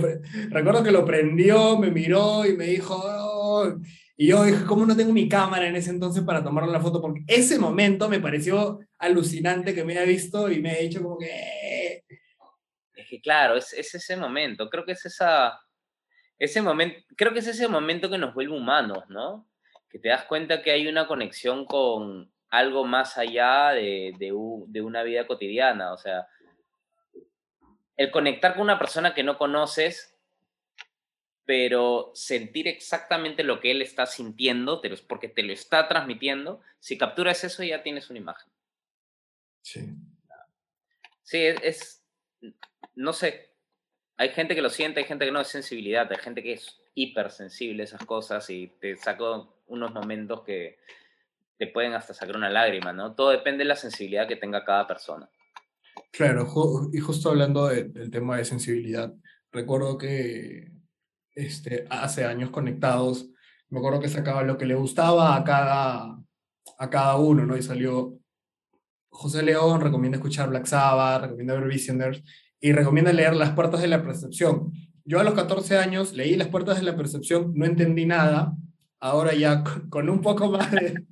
recuerdo que lo prendió, me miró y me dijo, oh", y yo dije, ¿cómo no tengo mi cámara en ese entonces para tomarle la foto? Porque ese momento me pareció alucinante que me haya visto y me ha dicho como que... Eh". Es que claro, es, es ese momento, creo que es esa... Ese momento, creo que es ese momento que nos vuelve humanos, ¿no? Que te das cuenta que hay una conexión con algo más allá de, de, de una vida cotidiana, o sea, el conectar con una persona que no conoces, pero sentir exactamente lo que él está sintiendo, porque te lo está transmitiendo, si capturas eso ya tienes una imagen. Sí. Sí, es, no sé, hay gente que lo siente, hay gente que no es sensibilidad, hay gente que es hipersensible a esas cosas y te saco unos momentos que te pueden hasta sacar una lágrima, ¿no? Todo depende de la sensibilidad que tenga cada persona. Claro, y justo hablando del tema de sensibilidad, recuerdo que este, hace años conectados, me acuerdo que sacaba lo que le gustaba a cada, a cada uno, ¿no? Y salió José León, recomienda escuchar Black Sabbath, recomienda ver Visioners y recomienda leer Las Puertas de la Percepción. Yo a los 14 años leí Las Puertas de la Percepción, no entendí nada, ahora ya con, un poco más de...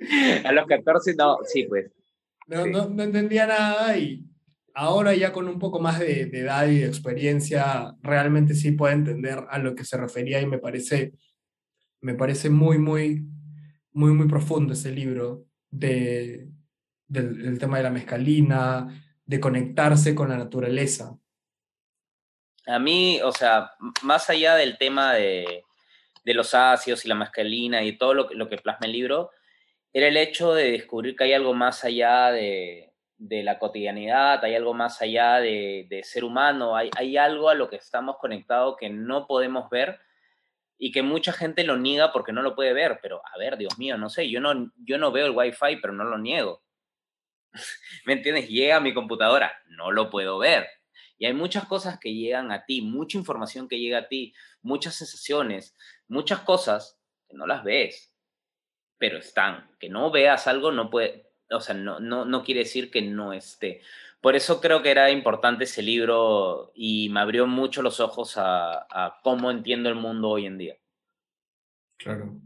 a los 14 no, sí, pues no, no, no, entendía nada y ahora ya con un poco más de, de, edad y de experiencia, realmente sí puedo entender a lo que se refería y me parece, me parece muy, muy, muy, muy profundo ese libro de, del, del tema de la mezcalina, de conectarse con la naturaleza. A mí, o sea, más allá del tema de, de los ácidos y la mescalina y todo lo, lo que plasma el libro, era el hecho de descubrir que hay algo más allá de, de la cotidianidad, hay algo más allá de, de ser humano, hay, hay, algo a lo que estamos conectados que no podemos ver y que mucha gente lo niega porque no lo puede ver, pero a ver, Dios mío, no sé, yo no, yo no veo el wifi, pero no lo niego. ¿Me entiendes? Llega a mi computadora, no lo puedo ver. Y hay muchas cosas que llegan a ti, mucha información que llega a ti, muchas sensaciones, muchas cosas que no las ves, pero están. Que no veas algo no puede, o sea, no, no, no quiere decir que no esté. Por eso creo que era importante ese libro y me abrió mucho los ojos a, a cómo entiendo el mundo hoy en día. Claro.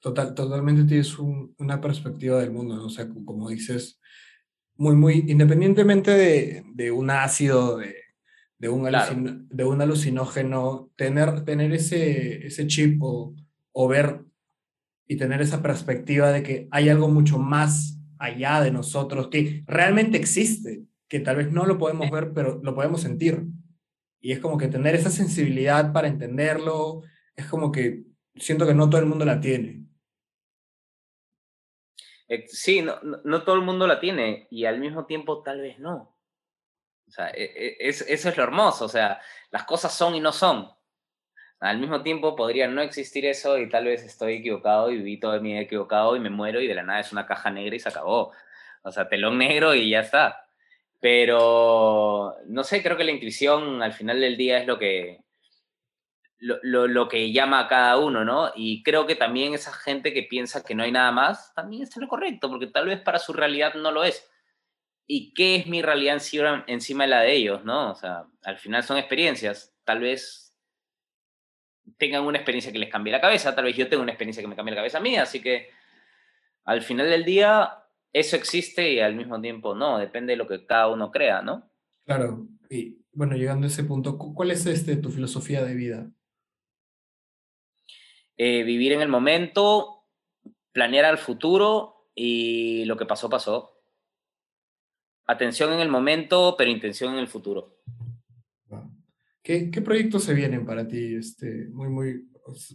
Total, totalmente tienes una perspectiva del mundo, ¿no? O sea, como dices, muy, muy, independientemente de, de un ácido, de, de, un, de un alucinógeno, tener, tener ese, ese chip o, o ver y tener esa perspectiva de que hay algo mucho más allá de nosotros, que realmente existe, que tal vez no lo podemos ver, pero lo podemos sentir. Y es como que tener esa sensibilidad para entenderlo, es como que siento que no todo el mundo la tiene. Sí, no, no, todo el mundo la tiene y al mismo tiempo tal vez no. O sea, e, e, es, eso es lo hermoso, o sea, las cosas son y no son. Al mismo tiempo podría no existir eso y tal vez estoy equivocado y viví toda mi vida equivocado y me muero y de la nada es una caja negra y se acabó. O sea, telón negro y ya está. Pero, no sé, creo que la intuición al final del día es lo que, lo, lo, que llama a cada uno, ¿no? Y creo que también esa gente que piensa que no hay nada más, también está lo correcto, porque tal vez para su realidad no lo es. ¿Y qué es mi realidad encima de la de ellos, no? O sea, al final son experiencias. Tal vez tengan una experiencia que les cambie la cabeza, tal vez yo tengo una experiencia que me cambie la cabeza a mí, así que al final del día eso existe y al mismo tiempo no, depende de lo que cada uno crea, ¿no? Claro, y bueno, llegando a ese punto, ¿cuál es este, tu filosofía de vida? Eh, vivir en el momento, planear al futuro y lo que pasó, pasó. Atención en el momento, pero intención en el futuro. ¿Qué, proyectos se vienen para ti? Este, muy, muy,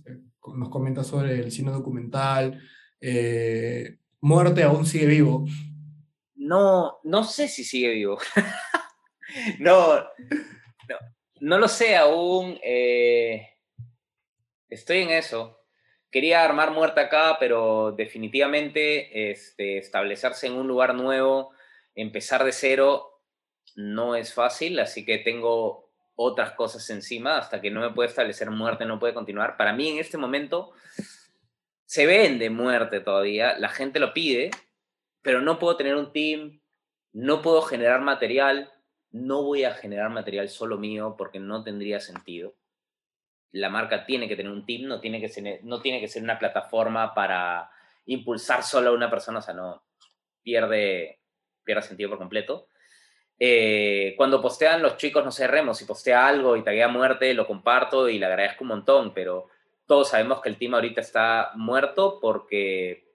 eh, nos comentas sobre el cine documental. Eh, Muerte aún sigue vivo. No, no sé si sigue vivo. no, no, no, lo sé aún. Eh, estoy en eso. Quería armar muerte acá, pero definitivamente este, establecerse en un lugar nuevo, empezar de cero, no es fácil, así que tengo otras cosas encima hasta que no me puede establecer muerte, no puede continuar. Para mí en este momento se vende muerte todavía, la gente lo pide, pero no puedo tener un team, no puedo generar material, no voy a generar material solo mío porque no tendría sentido la marca tiene que tener un team, no tiene que ser, no tiene que ser una plataforma para impulsar solo a una persona, o sea, no pierde, pierde sentido por completo. Eh, cuando postean los chicos, no sé, Remo, si postea algo y taguea muerte, lo comparto y le agradezco un montón, pero todos sabemos que el team ahorita está muerto porque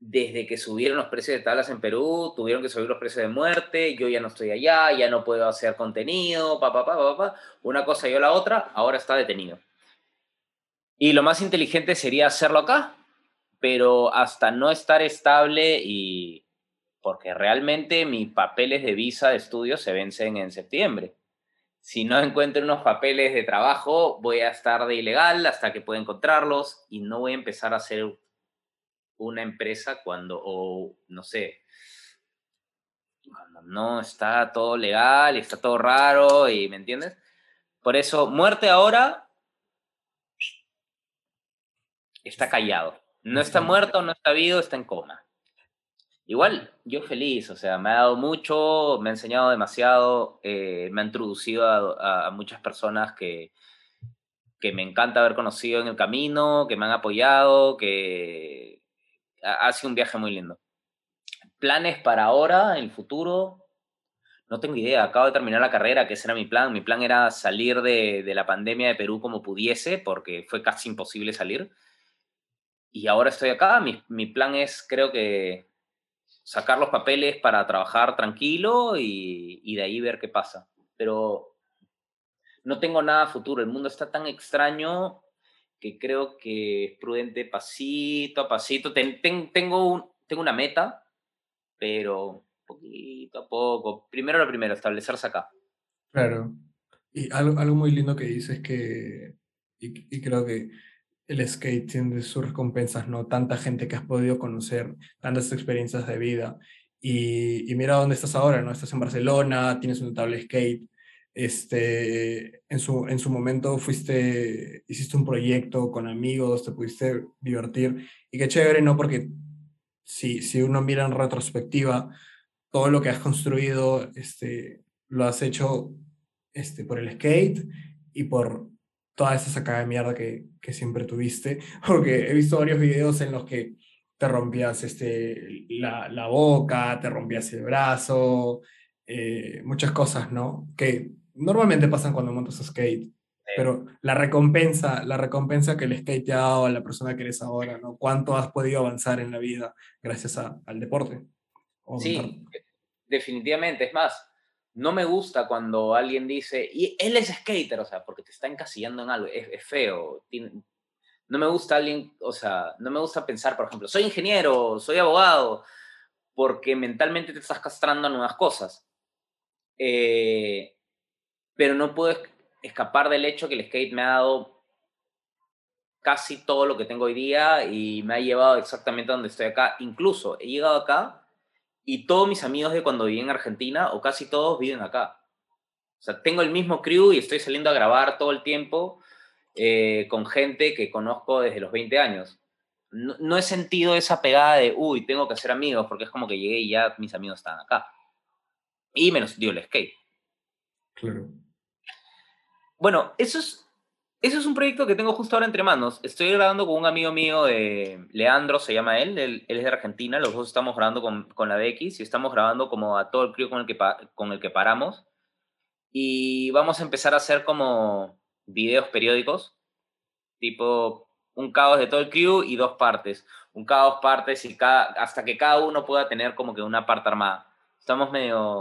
desde que subieron los precios de tablas en Perú, tuvieron que subir los precios de muerte, yo ya no estoy allá, ya no puedo hacer contenido, pa, pa, pa, pa, pa, una cosa y la otra, ahora está detenido. Y lo más inteligente sería hacerlo acá, pero hasta no estar estable y porque realmente mis papeles de visa de estudio se vencen en septiembre. Si no encuentro unos papeles de trabajo, voy a estar de ilegal hasta que pueda encontrarlos y no voy a empezar a hacer una empresa cuando, o no sé, cuando no está todo legal y está todo raro y, ¿me entiendes? Por eso, muerte ahora está callado. No está muerto, no está vivo, está en coma. Igual, yo feliz, o sea, me ha dado mucho, me ha enseñado demasiado, eh, me ha introducido a, a, muchas personas que, que me encanta haber conocido en el camino, que me han apoyado, que, ha sido un viaje muy lindo. ¿Planes para ahora, el futuro? No tengo idea. Acabo de terminar la carrera, que ese era mi plan. Mi plan era salir de, de la pandemia de Perú como pudiese, porque fue casi imposible salir. Y ahora estoy acá. Mi, mi plan es, creo que, sacar los papeles para trabajar tranquilo y, de ahí ver qué pasa. Pero no tengo nada futuro. El mundo está tan extraño que creo que es prudente pasito a pasito. tengo, un, tengo una meta, pero poquito a poco. Primero lo primero, establecerse acá. Claro. Y algo, algo muy lindo que dices que, y, y, creo que el skate tiene sus recompensas, ¿no? Tanta gente que has podido conocer, tantas experiencias de vida. Y, y mira dónde estás ahora, ¿no? Estás en Barcelona, tienes un notable skate. este, en, su, en su momento fuiste, hiciste un proyecto con amigos, te pudiste divertir y qué chévere, ¿no? Porque si, si uno mira en retrospectiva, todo lo que has construido, este, lo has hecho este, por el skate y por toda esa sacada de mierda que, que siempre tuviste, porque he visto varios videos en los que te rompías este, la, la boca, te rompías el brazo, eh, muchas cosas, ¿no? Que normalmente pasan cuando montas skate, pero la recompensa, la recompensa que el skate te ha dado a la persona que eres ahora, ¿no? ¿Cuánto has podido avanzar en la vida gracias a, al deporte? Sí, definitivamente. Es más, no me gusta cuando alguien dice, y él es skater, o sea, porque te está encasillando en algo, es, feo. no me gusta alguien, o sea, no me gusta pensar, por ejemplo, soy ingeniero, soy abogado, porque mentalmente te estás castrando a nuevas cosas. Eh, pero no puedo escapar del hecho que el skate me ha dado casi todo lo que tengo hoy día y me ha llevado exactamente a donde estoy acá. Incluso he llegado acá y todos mis amigos de cuando viví en Argentina, o casi todos, viven acá. O sea, tengo el mismo crew y estoy saliendo a grabar todo el tiempo eh, con gente que conozco desde los 20 años. No, he sentido esa pegada de, uy, tengo que hacer amigos, porque es como que llegué y ya mis amigos están acá. Y me los dio el skate. Claro. Bueno, eso es eso es un proyecto que tengo justo ahora entre manos. Estoy grabando con un amigo mío, de Leandro se llama él, él, es de Argentina, los dos estamos grabando con, con, la DX y estamos grabando como a todo el crew con el, que con el que paramos. Y vamos a empezar a hacer como videos periódicos, tipo un caos de todo el crew y dos partes. Un caos partes y cada, hasta que cada uno pueda tener como que una parte armada. Estamos medio,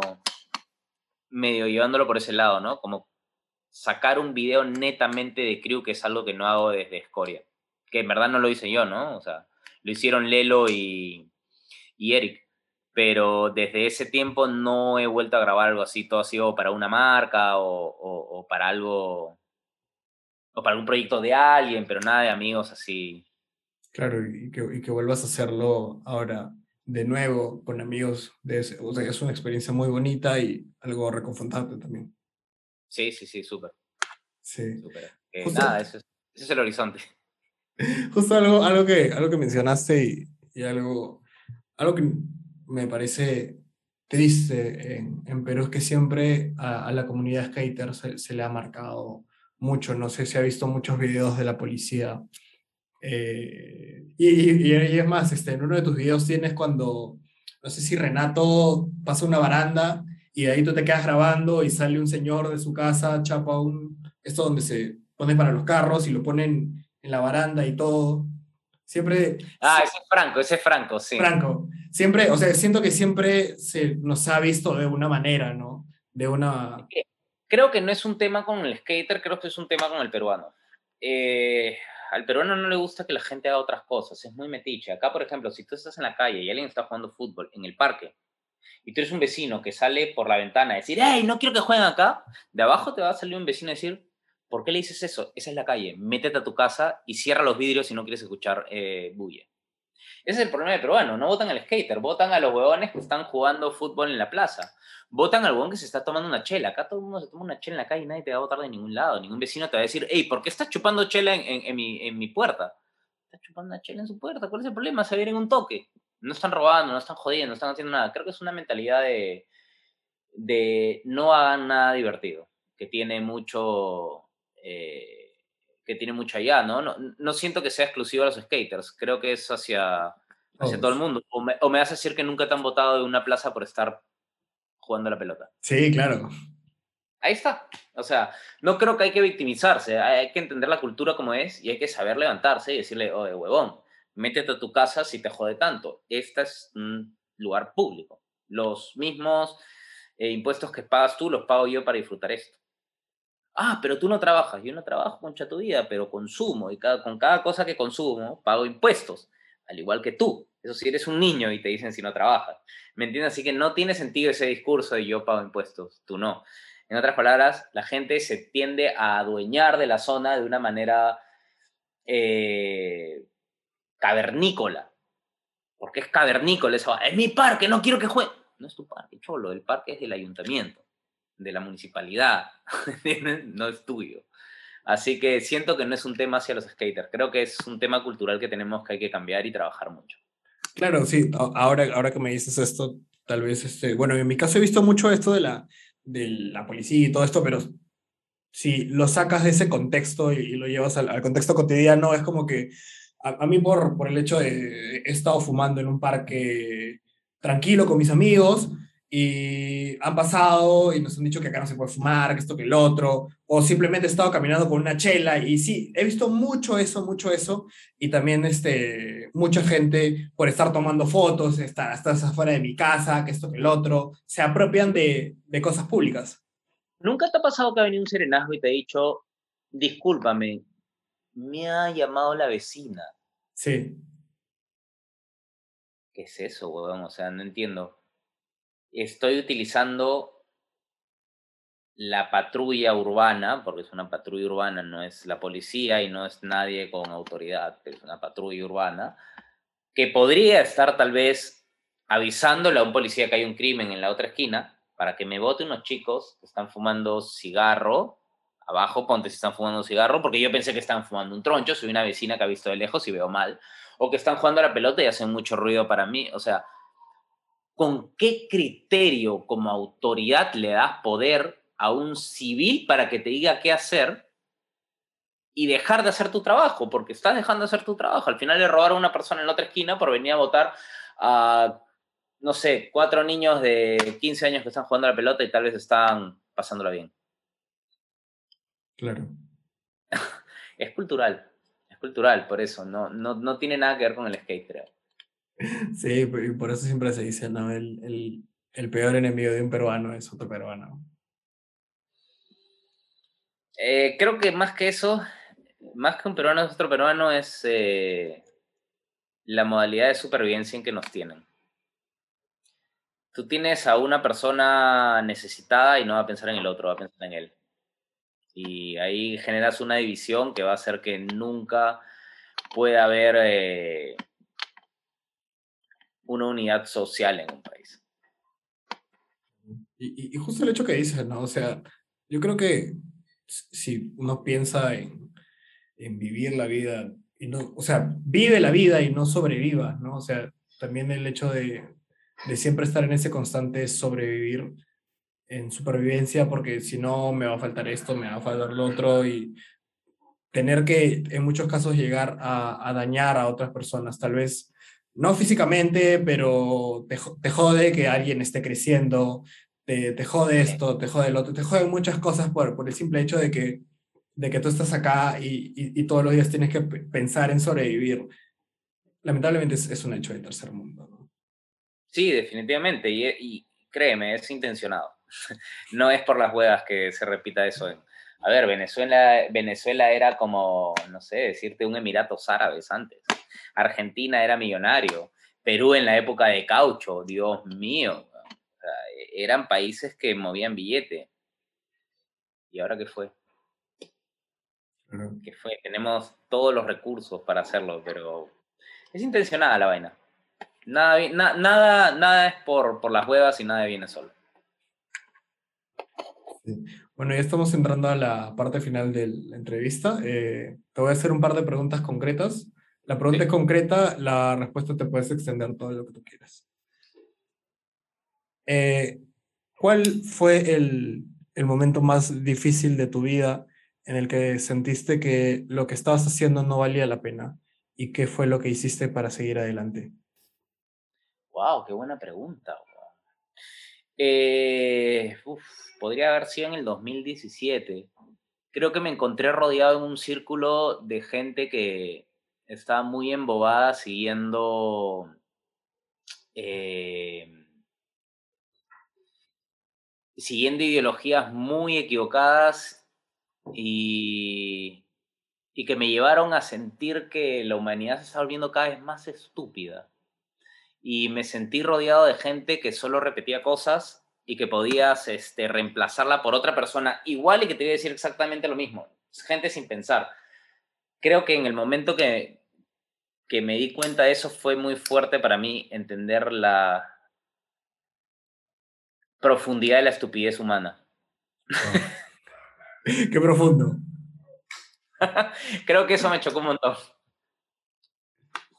medio llevándolo por ese lado, ¿no? Como sacar un video netamente de crew, que es algo que no hago desde Escoria. Que en verdad no lo hice yo, ¿no? O sea, lo hicieron Lelo y, y Eric. Pero desde ese tiempo no he vuelto a grabar algo así. Todo ha sido para una marca o, o, para algo. O para un proyecto de alguien, pero nada de amigos así. Claro, y que, y que vuelvas a hacerlo ahora de nuevo con amigos. De o sea, es una experiencia muy bonita y algo reconfortante también. Sí, sí, sí, súper. Sí. Eh, nada, ese es, el horizonte. Justo algo, algo, que, algo que mencionaste y, y algo, algo que me parece triste en, en Perú es que siempre a, la comunidad skater se, se, le ha marcado mucho. No sé si ha visto muchos videos de la policía. Eh, y, y, y, es más, este, en uno de tus videos tienes cuando, no sé si Renato pasa una baranda y ahí tú te quedas grabando y sale un señor de su casa, chapa un, esto donde se pone para los carros y lo ponen en la baranda y todo. Siempre... Ah, ese es Franco, ese es Franco, sí. Franco. Siempre, o sea, siento que siempre se nos ha visto de una manera, ¿no? De una... Creo que no es un tema con el skater, creo que es un tema con el peruano. Eh, al peruano no le gusta que la gente haga otras cosas, es muy metiche. Acá, por ejemplo, si tú estás en la calle y alguien está jugando fútbol en el parque y tú eres un vecino que sale por la ventana a decir, hey, no quiero que jueguen acá, de abajo te va a salir un vecino a decir, ¿por qué le dices eso? Esa es la calle, métete a tu casa y cierra los vidrios si no quieres escuchar eh, bulla. Ese es el problema de peruano, no votan al skater, votan a los huevones que están jugando fútbol en la plaza. Votan al huevón que se está tomando una chela. Acá todo el mundo se toma una chela en la calle y nadie te va a votar de ningún lado. Ningún vecino te va a decir, hey, ¿por qué estás chupando chela en, mi, en mi puerta? Estás chupando una chela en su puerta, ¿cuál es el problema? Se viene en un toque no están robando, no están jodiendo, no están haciendo nada. Creo que es una mentalidad de, de no hagan nada divertido, que tiene mucho, eh, que tiene mucho allá, ¿no? ¿no? ¿no? siento que sea exclusivo a los skaters, creo que es hacia, hacia todo el mundo. O me, o me a decir que nunca te han votado de una plaza por estar jugando la pelota. Sí, claro. Ahí está. O sea, no creo que hay que victimizarse, hay que entender la cultura como es y hay que saber levantarse y decirle, oye, huevón, métete a tu casa si te jode tanto. Este es un lugar público. Los mismos eh, impuestos que pagas tú los pago yo para disfrutar esto. Ah, pero tú no trabajas. Yo no trabajo, concha tu vida, pero consumo. Y cada, con cada cosa que consumo, pago impuestos. Al igual que tú. Eso si eres un niño y te dicen si no trabajas. ¿Me entiendes? Así que no tiene sentido ese discurso de yo pago impuestos, tú no. En otras palabras, la gente se tiende a adueñar de la zona de una manera eh, cavernícola. Porque es cavernícola, eso, es mi parque, no quiero que juegue. No es tu parque, cholo, el parque es del ayuntamiento. de la municipalidad, no es tuyo. Así que siento que no es un tema hacia los skaters, creo que es un tema cultural que tenemos que hay que cambiar y trabajar mucho. Claro, sí, ahora, ahora que me dices esto, tal vez, este, bueno, en mi caso he visto mucho esto de la, de la policía y todo esto, pero si lo sacas de ese contexto y, lo llevas al, contexto cotidiano, es como que a, mí por, por el hecho de he estado fumando en un parque tranquilo con mis amigos y han pasado y nos han dicho que acá no se puede fumar, que esto, que el otro, o simplemente he estado caminando con una chela y sí, he visto mucho eso, mucho eso, y también este, mucha gente por estar tomando fotos, estar, estás afuera de mi casa, que esto, que el otro, se apropian de, de cosas públicas. ¿Nunca te ha pasado que ha venido un serenazgo y te ha dicho, discúlpame, me ha llamado la vecina? Sí. ¿Qué es eso, weón? O sea, no entiendo estoy utilizando la patrulla urbana, porque es una patrulla urbana, no es la policía y no es nadie con autoridad, es una patrulla urbana, que podría estar tal vez avisándole a un policía que hay un crimen en la otra esquina para que me vote unos chicos que están fumando cigarro. Abajo ponte si están fumando un cigarro, porque yo pensé que están fumando un troncho, soy una vecina que ha visto de lejos y veo mal. O que están jugando a la pelota y hacen mucho ruido para mí. O sea, ¿con qué criterio como autoridad le das poder a un civil para que te diga qué hacer y dejar de hacer tu trabajo? Porque estás dejando de hacer tu trabajo. Al final le robaron a una persona en la otra esquina por venir a votar a, no sé, cuatro niños de 15 años que están jugando a la pelota y tal vez están pasándola bien. Claro. es cultural, es cultural, por eso, no, no, no tiene nada que ver con el skate, creo. Sí, por eso siempre se dice, ¿no? El, el, el peor enemigo de un peruano es otro peruano. Eh, creo que más que eso, más que un peruano es otro peruano, es eh, la modalidad de supervivencia en que nos tienen. Tú tienes a una persona necesitada y no va a pensar en el otro, va a pensar en él. Y ahí generas una división que va a hacer que nunca pueda haber eh, una unidad social en un país. Y, justo el hecho que dices, ¿no? O sea, yo creo que si uno piensa en, en vivir la vida, y no, o sea, vive la vida y no sobreviva, ¿no? O sea, también el hecho de, de siempre estar en ese constante sobrevivir en supervivencia, porque si no me va a faltar esto, me va a faltar lo otro, y tener que en muchos casos llegar a, a dañar a otras personas, tal vez no físicamente, pero te, jode que alguien esté creciendo, te, te, jode esto, te jode lo otro, te jode muchas cosas por, por el simple hecho de que, de que tú estás acá y, y, todos los días tienes que pensar en sobrevivir. Lamentablemente es, es un hecho de tercer mundo. ¿no? Sí, definitivamente, y, y créeme, es intencionado. no es por las huevas que se repita eso a ver, Venezuela, Venezuela era como, no sé, decirte un Emiratos Árabes antes. Argentina era millonario. Perú en la época de caucho, Dios mío. eran países que movían billete. ¿Y ahora qué fue? ¿Qué fue? Tenemos todos los recursos para hacerlo, pero es intencionada la vaina. Nada, nada, nada es por, por las huevas y nada viene solo. Bueno, ya estamos entrando a la parte final de la entrevista. Eh, te voy a hacer un par de preguntas concretas. La pregunta es concreta, la respuesta te puedes extender todo lo que tú quieras. Eh, ¿Cuál fue el, el momento más difícil de tu vida en el que sentiste que lo que estabas haciendo no valía la pena? ¿Y qué fue lo que hiciste para seguir adelante? Wow, qué buena pregunta. Eh, podría haber sido en el 2017. Creo que me encontré rodeado en un círculo de gente que estaba muy embobada siguiendo eh, siguiendo ideologías muy equivocadas y, y que me llevaron a sentir que la humanidad se está volviendo cada vez más estúpida y me sentí rodeado de gente que solo repetía cosas y que podías este, reemplazarla por otra persona igual y que te iba a decir exactamente lo mismo. Gente sin pensar. Creo que en el momento que, que me di cuenta de eso fue muy fuerte para mí entender la profundidad de la estupidez humana. Qué profundo. Creo que eso me chocó un montón.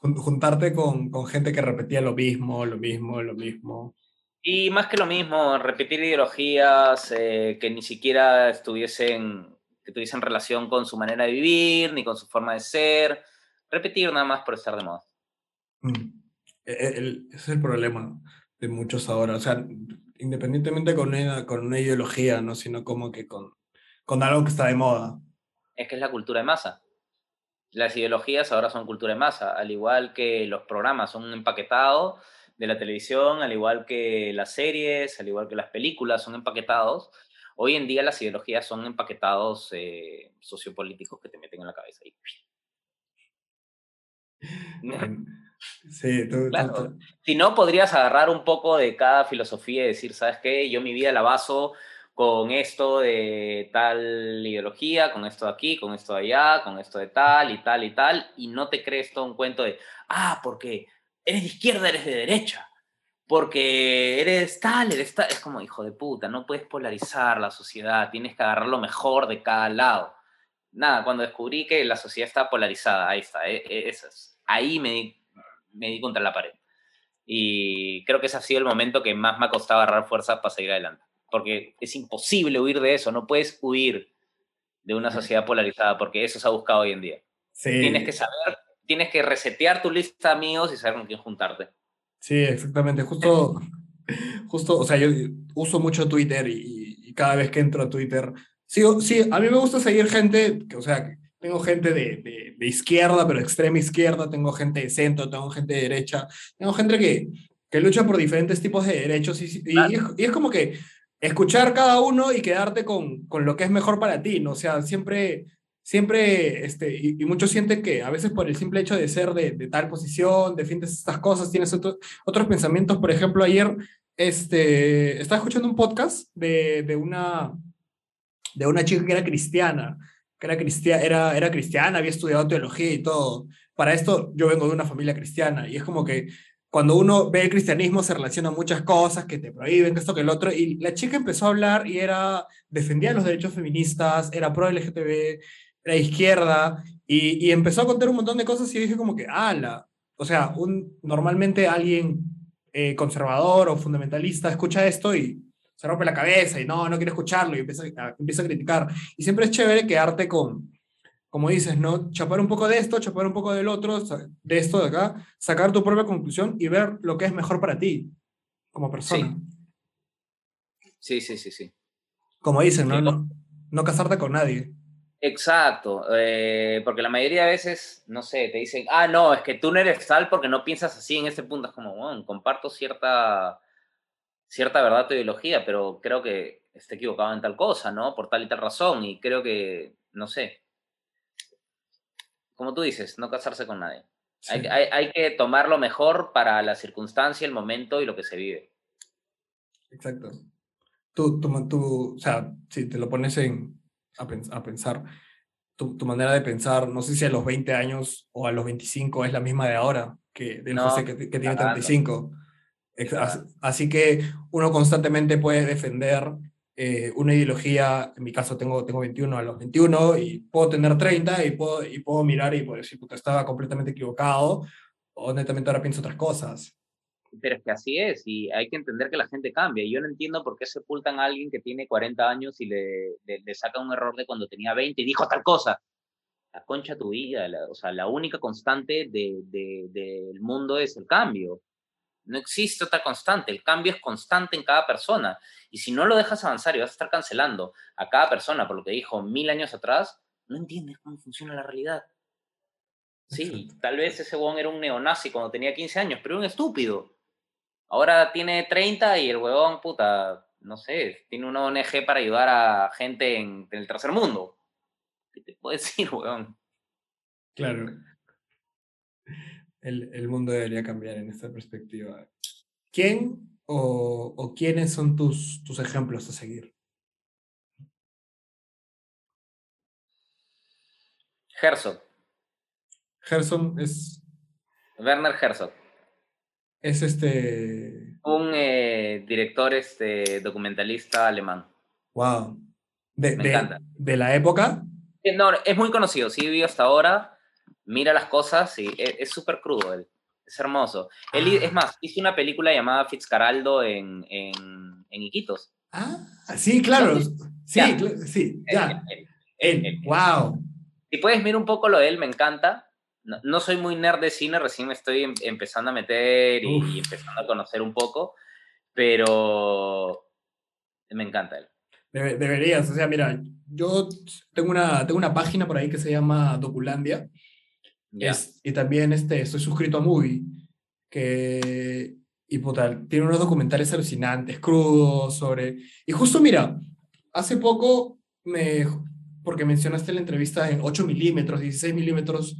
Juntarte con, con gente que repetía lo mismo, lo mismo, lo mismo. Y más que lo mismo, repetir ideologías eh, que ni siquiera estuviesen, que tuviesen relación con su manera de vivir, ni con su forma de ser. Repetir nada más por estar de moda. Mm. E, e, ese es el problema de muchos ahora. O sea, independientemente con una, con una ideología, ¿no? sino como que con, con algo que está de moda. Es que es la cultura de masa. Las ideologías ahora son cultura de masa, al igual que los programas son empaquetados de la televisión, al igual que las series, al igual que las películas son empaquetados. Hoy en día las ideologías son empaquetados eh, sociopolíticos que te meten en la cabeza. Sí, Si no, podrías agarrar un poco de cada filosofía y decir, ¿sabes qué? Yo mi vida la baso con esto de tal ideología, con esto de aquí, con esto de allá, con esto de tal y tal y tal, y no te crees todo un cuento de, ah, porque eres de izquierda, eres de derecha, porque eres tal, eres tal. Es como, hijo de puta, no puedes polarizar la sociedad, tienes que agarrar lo mejor de cada lado. Nada, cuando descubrí que la sociedad está polarizada, ahí está, e, e, esas. ahí me di, me di contra la pared. Y creo que ese ha sido el momento que más me ha costado agarrar fuerzas para seguir adelante. Porque es imposible huir de eso, no puedes huir de una sociedad polarizada, porque eso se ha buscado hoy en día. Tienes que saber tienes que resetear tu lista de amigos y saber con quién juntarte. Sí, exactamente. Justo, justo, o sea, yo uso mucho Twitter y, cada vez que entro a Twitter, sí, sí, a mí me gusta seguir gente, que, o sea, tengo gente de, de, izquierda, pero extrema izquierda, tengo gente de centro, tengo gente de derecha, tengo gente que, que lucha por diferentes tipos de derechos y, y, es, como que escuchar cada uno y quedarte con, con lo que es mejor para ti, ¿no? O sea, siempre siempre, este, y, muchos sienten que a veces por el simple hecho de ser de, tal posición, defiendes estas cosas, tienes otros pensamientos. Por ejemplo, ayer este, estaba escuchando un podcast de, de, una, de una chica que era cristiana, que era, cristiana, era, era cristiana, había estudiado teología y todo. Para esto yo vengo de una familia cristiana y es como que cuando uno ve el cristianismo se relaciona muchas cosas que te prohíben, que esto, que el otro, y la chica empezó a hablar y era, defendía los derechos feministas, era pro LGTB, la izquierda, y, empezó a contar un montón de cosas y dije como que, ala, o sea, un, normalmente alguien eh, conservador o fundamentalista escucha esto y se rompe la cabeza y no, no quiere escucharlo y empieza empieza a criticar. Y siempre es chévere quedarte con, como dices, ¿no? Chapar un poco de esto, chapar un poco del otro, de esto de acá, sacar tu propia conclusión y ver lo que es mejor para ti como persona. Sí, sí, sí, sí. Como dicen, ¿no? No, no casarte con nadie. Exacto, eh, porque la mayoría de veces, no sé, te dicen, ah, no, es que tú no eres tal porque no piensas así en este punto. Es como, bueno, comparto cierta, cierta verdad tu ideología, pero creo que esté equivocado en tal cosa, ¿no? Por tal y tal razón, y creo que, no sé, como tú dices, no casarse con nadie. Hay, hay, hay, que tomar lo mejor para la circunstancia, el momento y lo que se vive. Exacto. Tú, tú, tú o sea, si te lo pones en, a, pensar. Tu, tu, manera de pensar, no sé si a los 20 años o a los 25 es la misma de ahora, que del José que, tiene 35. Así, que uno constantemente puede defender eh, una ideología, en mi caso tengo, tengo 21 a los 21 y puedo tener 30 y puedo, y puedo mirar y puedo decir, puta, estaba completamente equivocado o netamente ahora pienso otras cosas. Pero es que así es, y hay que entender que la gente cambia. Yo no entiendo por qué sepultan a alguien que tiene 40 años y le, le, saca un error de cuando tenía 20 y dijo tal cosa. La concha tu vida, o sea, la única constante del de, de, mundo es el cambio. No existe otra constante, el cambio es constante en cada persona. Y si no lo dejas avanzar y vas a estar cancelando a cada persona por lo que dijo mil años atrás, no entiendes cómo funciona la realidad. Sí, tal vez ese huevón era un neonazi cuando tenía 15 años, pero un estúpido. Ahora tiene 30 y el huevón, puta, no sé, tiene una ONG para ayudar a gente en, el tercer mundo. ¿Qué te puedo decir, huevón? Claro. El, el, mundo debería cambiar en esta perspectiva. ¿Quién o, o quiénes son tus, tus ejemplos a seguir? Herzog. Herzog es. Werner Herzog. Es este. Un eh, director este, documentalista alemán. Wow. De, Me de- encanta. de la época. No, es muy conocido, sí vivió hasta ahora, mira las cosas y e- es súper crudo él. Es hermoso. Él, hi- Ah. es más, hizo una película llamada Fitzcarraldo en, en, en Iquitos. Ah, sí, claro. Sí, Ya. cl- sí, ya. él, Él, él. wow. Si puedes mirar un poco lo de él, me encanta. No, no soy muy nerd de cine, recién me estoy em- empezando a meter y, y empezando a conocer un poco, pero me encanta él. Debe- deberías, o sea, mira, yo tengo una, tengo una página por ahí que se llama Doculandia. Ya. Es- y también este, estoy suscrito a Movie, que, y puta, tiene unos documentales alucinantes, crudos, sobre... Y justo mira, hace poco, me, porque mencionaste la entrevista en 8 milímetros, 16 milímetros,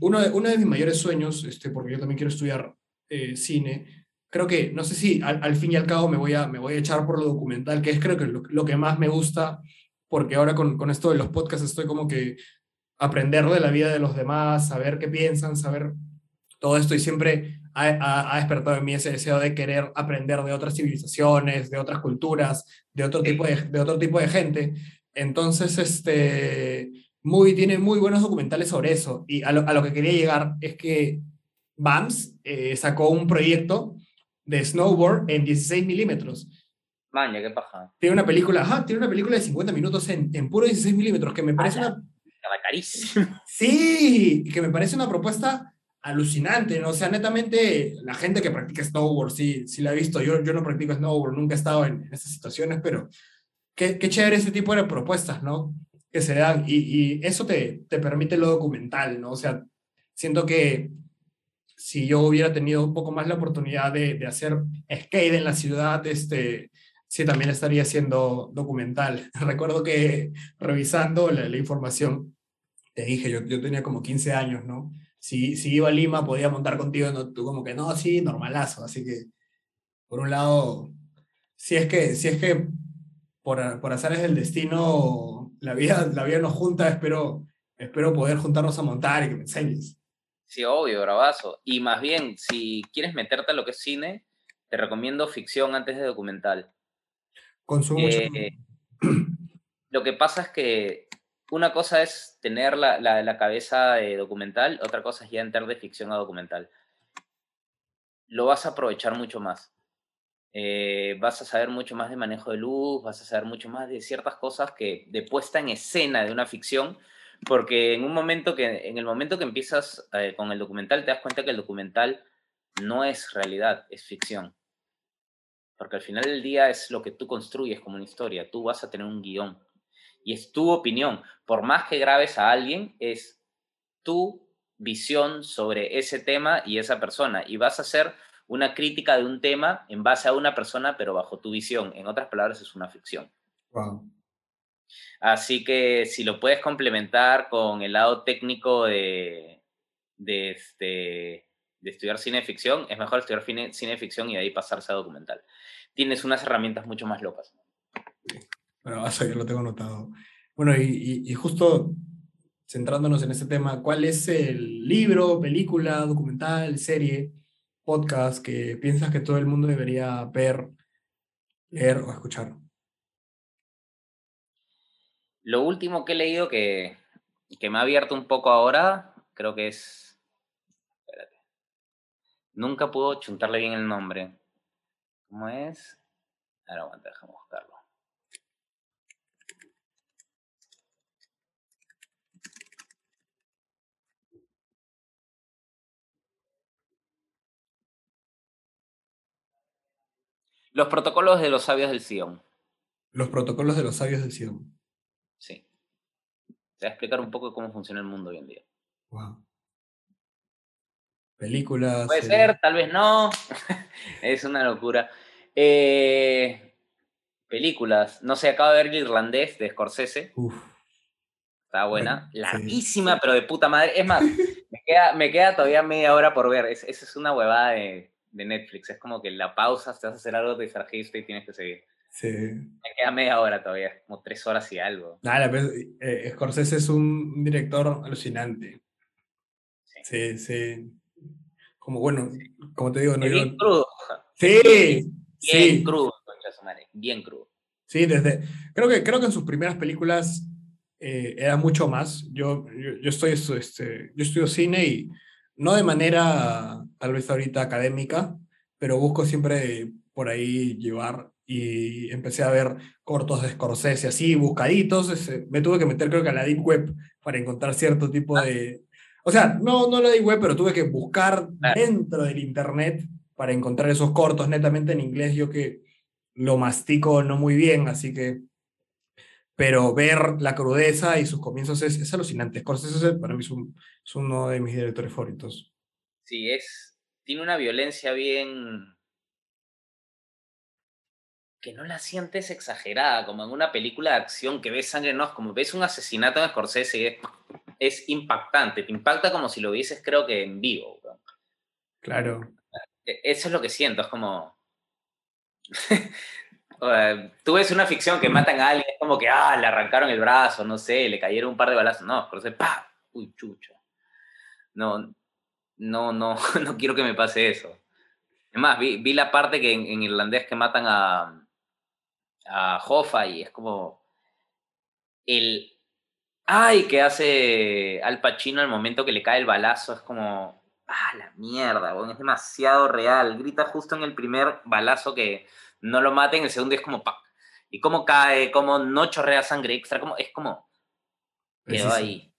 uno de, uno de mis mayores sueños, este, porque yo también quiero estudiar eh, cine, creo que, no sé si al, al fin y al cabo me voy, a, me voy a echar por lo documental, que es creo que lo, lo que más me gusta, porque ahora con, con esto de los podcasts estoy como que aprender de la vida de los demás, saber qué piensan, saber todo esto y siempre ha, ha- despertado en mí ese deseo de querer aprender de otras civilizaciones, de otras culturas, de otro tipo de, de otro tipo de gente. Entonces, este, muy, tiene muy buenos documentales sobre eso. Y a lo, a lo que quería llegar es que BAMS eh, sacó un proyecto de snowboard en 16 milímetros. Maña, qué paja. Tiene una película, ajá, tiene una película de 50 minutos en, en puro 16 milímetros, que me parece una Estaba carísimo. Sí, y que me parece una propuesta alucinante, ¿no? O sea, netamente, la gente que practica snowboard, sí, sí la he visto. Yo, yo no practico snowboard, nunca he estado en, en esas situaciones, pero qué, qué chévere ese tipo de propuestas, ¿no? Que se dan. Y, y eso te, te permite lo documental, ¿no? O sea, siento que si yo hubiera tenido un poco más la oportunidad de, de hacer skate en la ciudad, este, sí, también estaría haciendo documental. Recuerdo que revisando la, la información, te dije, yo, yo tenía como 15 años, ¿no? Si, si iba a Lima, podía montar contigo, no, tú como que, no, sí, normalazo. Así que, por un lado, si es que, si es que por, por azares del destino, la vida, la vida nos junta, espero, espero poder juntarnos a montar y que me enseñes. Sí, obvio, bravazo. Y más bien, si quieres meterte a lo que es cine, te recomiendo ficción antes de documental. Consumo mucho. Eh, Lo que pasa es que una cosa es tener la, la- la cabeza de documental, otra cosa es ya entrar de ficción a documental. Lo vas a aprovechar mucho más. Eh, vas a saber mucho más de manejo de luz, vas a saber mucho más de ciertas cosas que de puesta en escena de una ficción, porque en un momento que, en el momento que empiezas eh, con el documental, te das cuenta que el documental no es realidad, es ficción. Porque al final del día es lo que tú construyes como una historia. Tú vas a tener un guion. Y es tu opinión. Por más que grabes a alguien, es tu visión sobre ese tema y esa persona. Y vas a hacer una crítica de un tema en base a una persona, pero bajo tu visión. En otras palabras, es una ficción. Wow. Así que si lo puedes complementar con el lado técnico de, de, este, de estudiar cine ficción, es mejor estudiar cine, cine ficción y de ahí pasarse a documental. Tienes unas herramientas mucho más locas. Bueno, eso yo lo tengo notado. Bueno, y justo centrándonos en este tema, ¿cuál es el libro, película, documental, serie, podcast que piensas que todo el mundo debería ver, leer o escuchar? Lo último que he leído que, que me ha abierto un poco ahora, creo que es... Espérate. Nunca puedo chuntarle bien el nombre. ¿Cómo es? Ahora aguanta, déjame buscarlo. Los protocolos de los sabios del Sion. Los protocolos de los sabios del Sion. Sí. Te va a explicar un poco cómo funciona el mundo hoy en día. Wow. Películas. Puede series. ser, tal vez no. es una locura. Eh, películas. No sé, acabo de ver el irlandés de Scorsese. Uf. Está buena. Bueno, sí. Larguísima, pero de puta madre. Es más, me queda, me queda todavía media hora por ver. Es- Esa es una huevada de, de Netflix. Es como que la pausas, te vas a hacer algo, te distrajiste y tienes que seguir. Sí. Me queda media hora todavía, como tres horas y algo. Nada, pues, eh, Scorsese es un director alucinante. Sí. Sí, sí. Como bueno, como te digo, no Es yo- bien crudo. Sí, Bien sí. crudo. Bien crudo. Sí, desde. Creo que, creo que en sus primeras películas eh, era mucho más. Yo, yo, yo estoy, este, yo estudio cine y no de manera tal vez ahorita académica, pero busco siempre por ahí llevar y empecé a ver cortos de Scorsese así, buscaditos. Me tuve que meter creo que a la Deep Web para encontrar cierto tipo Ah. de... O sea, no, no la Deep Web, pero tuve que buscar dentro del Internet para encontrar esos cortos netamente en inglés. Yo que lo mastico no muy bien, así que... Pero ver la crudeza y sus comienzos es, es alucinante. Scorsese para mí es, un- es uno de mis directores favoritos. Sí, es. Tiene una violencia bien. que no la sientes exagerada, como en una película de acción que ves sangre, no, es como ves un asesinato en Scorsese y es, es impactante, te impacta como si lo vieses, creo que en vivo. Claro. E- Eso es lo que siento, es como. Sea, Tú ves una ficción que matan a alguien, es como que, ah, le arrancaron el brazo, no sé, le cayeron un par de balazos. No, Scorsese, ¡pa! Uy, chucha. No, no, no, no quiero que me pase eso. Es más, vi, vi la parte que en, irlandés que matan a, a Hoffa y es como el ay que hace Al Pacino al momento que le cae el balazo es como ah la mierda, es demasiado real. Grita justo en el primer balazo que no lo maten, el segundo es como ¡pac! y cómo cae, cómo no chorrea sangre extra, como es como quedó ahí.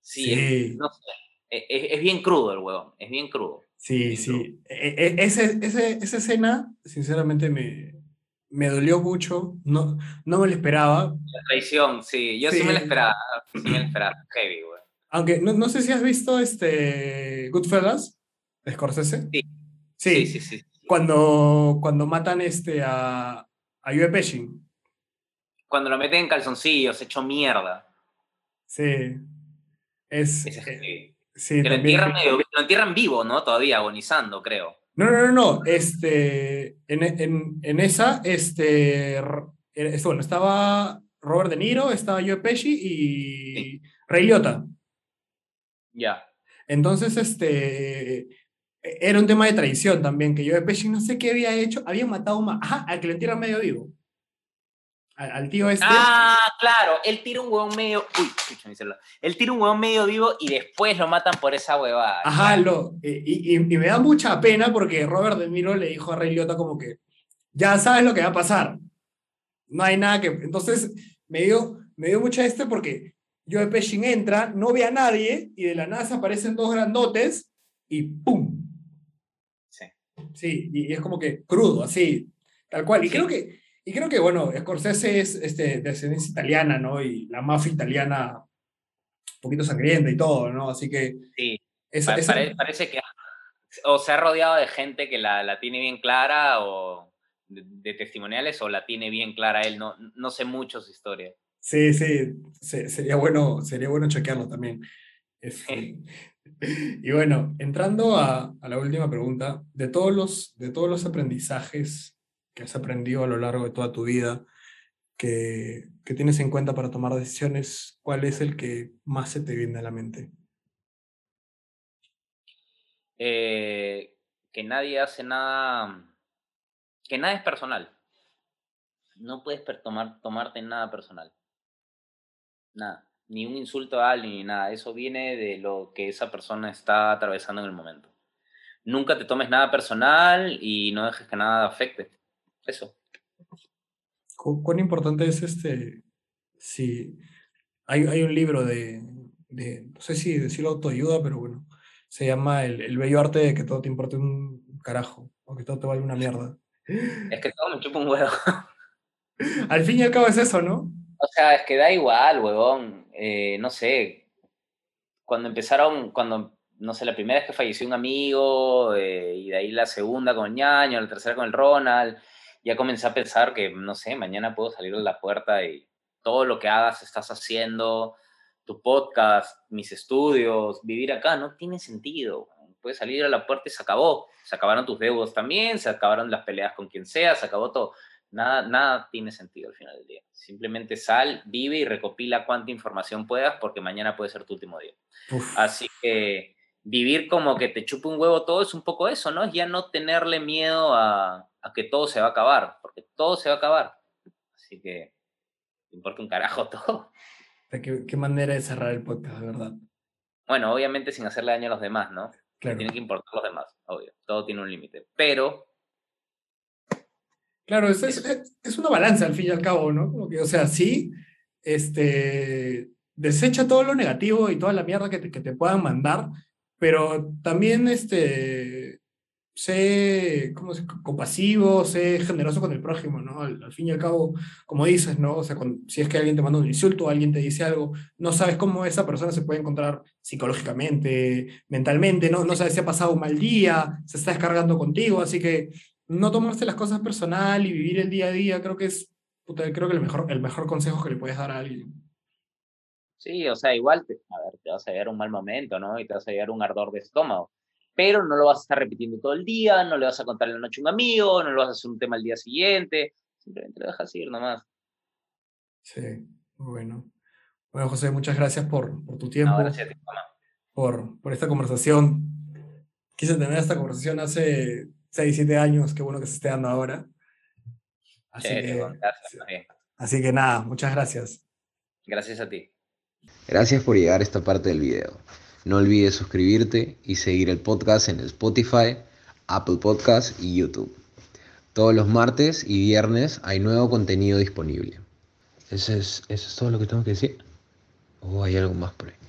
Sí, Sí. es- no sé, es, es- es bien crudo el huevón, es bien crudo. Sí, sí. E- e- ese, ese- esa escena, sinceramente, me, me dolió mucho. No, no me lo esperaba. La traición, sí. Yo sí, me la esperaba. Sí me la esperaba. Heavy, güey. Aunque no, no sé si has visto este Goodfellas de Scorsese. Sí. Sí, Sí, sí, sí. Sí. Cuando, cuando matan este a, a Joe Pesci. Cuando lo meten en calzoncillos, hecho mierda. Sí. Es, es eh, sí, Que lo entierran, medio- lo entierran vivo, ¿no? Todavía agonizando, creo. No, no, no, no. Este, en, en, en esa, este, r- era- es- bueno, estaba Robert De Niro, estaba Joe Pesci y Ray Liotta. Ya. Entonces, este, era un tema de traición también, que Joe Pesci no sé qué había hecho, había matado a ajá, al que lo entierran medio vivo. Al, al tío este. Ah, claro. Él tira un huevón medio. Uy. Él tira un huevón medio vivo y después lo matan por esa huevada. Ajá, lo, eh, y, y- y me da mucha pena porque Robert De Niro le dijo a Ray Liotta como que, ya sabes lo que va a pasar. No hay nada que... Entonces, me dio, me dio mucha este porque Joe Pesci entra, no ve a nadie y de la nada aparecen dos grandotes y ¡pum! Sí. Y, es como que crudo, así, tal cual. Y Sí. creo que, y creo que, bueno, Scorsese es este, de ascendencia italiana, ¿no? Y la mafia italiana un poquito sangrienta y todo, ¿no? Así que... Sí. esa- esa- pare- parece que o se ha rodeado de gente que la, la tiene bien clara o de, de testimoniales o la tiene bien clara él. No, no sé mucho su historia. Sí, sí, se- sería bueno, sería bueno chequearlo también. Este, y bueno, entrando a, a la última pregunta, de todos los, de todos los aprendizajes que has aprendido a lo largo de toda tu vida, que, que tienes en cuenta para tomar decisiones, ¿cuál es el que más se te viene a la mente? eh, que nadie hace nada, que nada es personal. No puedes tomar, tomarte nada personal. Nada. Ni un insulto a alguien ni nada. Eso viene de lo que esa persona está atravesando en el momento. Nunca te tomes nada personal y no dejes que nada afecte. Eso. ¿Cu- ¿Cuán importante es este? Si hay, hay un libro de, de, no sé si decirlo autoayuda, pero bueno, se llama El, el bello arte de que todo te importe un carajo, o que todo te vale una mierda. Es que todo me chupa un huevo. Al fin y al cabo es eso, ¿no? O sea, es que da igual, huevón. Eh, no sé. Cuando empezaron, cuando, no sé, la primera vez que falleció un amigo, eh, y de ahí la segunda con ñaño, la tercera con el Ronald, ya comencé a pensar que, no sé, mañana puedo salir de la puerta y todo lo que hagas estás haciendo, tu podcast, mis estudios, vivir acá, no tiene sentido. Puedes salir a la puerta y se acabó. Se acabaron tus deudos también, se acabaron las peleas con quien sea, se acabó todo. Nada, nada tiene sentido al final del día. Simplemente sal, vive y recopila cuánta información puedas porque mañana puede ser tu último día. Uf, Así que vivir como que te chupe un huevo todo es un poco eso, ¿no? Es ya no tenerle miedo a, a que todo se va a acabar, porque todo se va a acabar. Así que me importa un carajo todo. ¿Qué, qué manera de cerrar el podcast, de verdad. Bueno, obviamente sin hacerle daño a los demás, ¿no? Claro. Tiene que importar los demás, obvio. Todo tiene un límite. Pero, Claro, es, es, es- una balanza al fin y al cabo, ¿no? Como que, o sea, sí, este, desecha todo lo negativo y toda la mierda que te, que te puedan mandar, pero también, este, sé, ¿cómo se- compasivo, sé generoso con el prójimo, ¿no? Al, al fin y al cabo, como dices, ¿no? O sea, cuando- si es que alguien te manda un insulto, alguien te dice algo, no sabes cómo esa persona se puede encontrar psicológicamente, mentalmente, ¿no? No sabes si ha pasado un mal día, se está descargando contigo, así que no tomarse las cosas personal y vivir el día a día, creo que es, puta, creo que el mejor, el mejor consejo que le puedes dar a alguien. sí, o sea, igual te, a ver, te vas a llegar un mal momento, ¿no? Y te vas a llegar un ardor de estómago. Pero no lo vas a estar repitiendo todo el día, no le vas a contar en la noche a un amigo, no lo vas a hacer un tema al día siguiente. Simplemente lo dejas ir nomás. Sí, muy bueno. Bueno, José, muchas gracias por, por tu tiempo, No, gracias a ti, mamá. por, por esta conversación. Quise tener esta conversación hace 6, 7 años, qué bueno que se esté dando ahora. Así Chévere, que, gracias, así que nada, muchas gracias. Gracias a ti. Gracias por llegar a esta parte del video. No olvides suscribirte y seguir el podcast en Spotify, Apple Podcast y YouTube. Todos los martes y viernes hay nuevo contenido disponible. ¿Eso es, eso es todo lo que tengo que decir? ¿O hay algo más por ahí?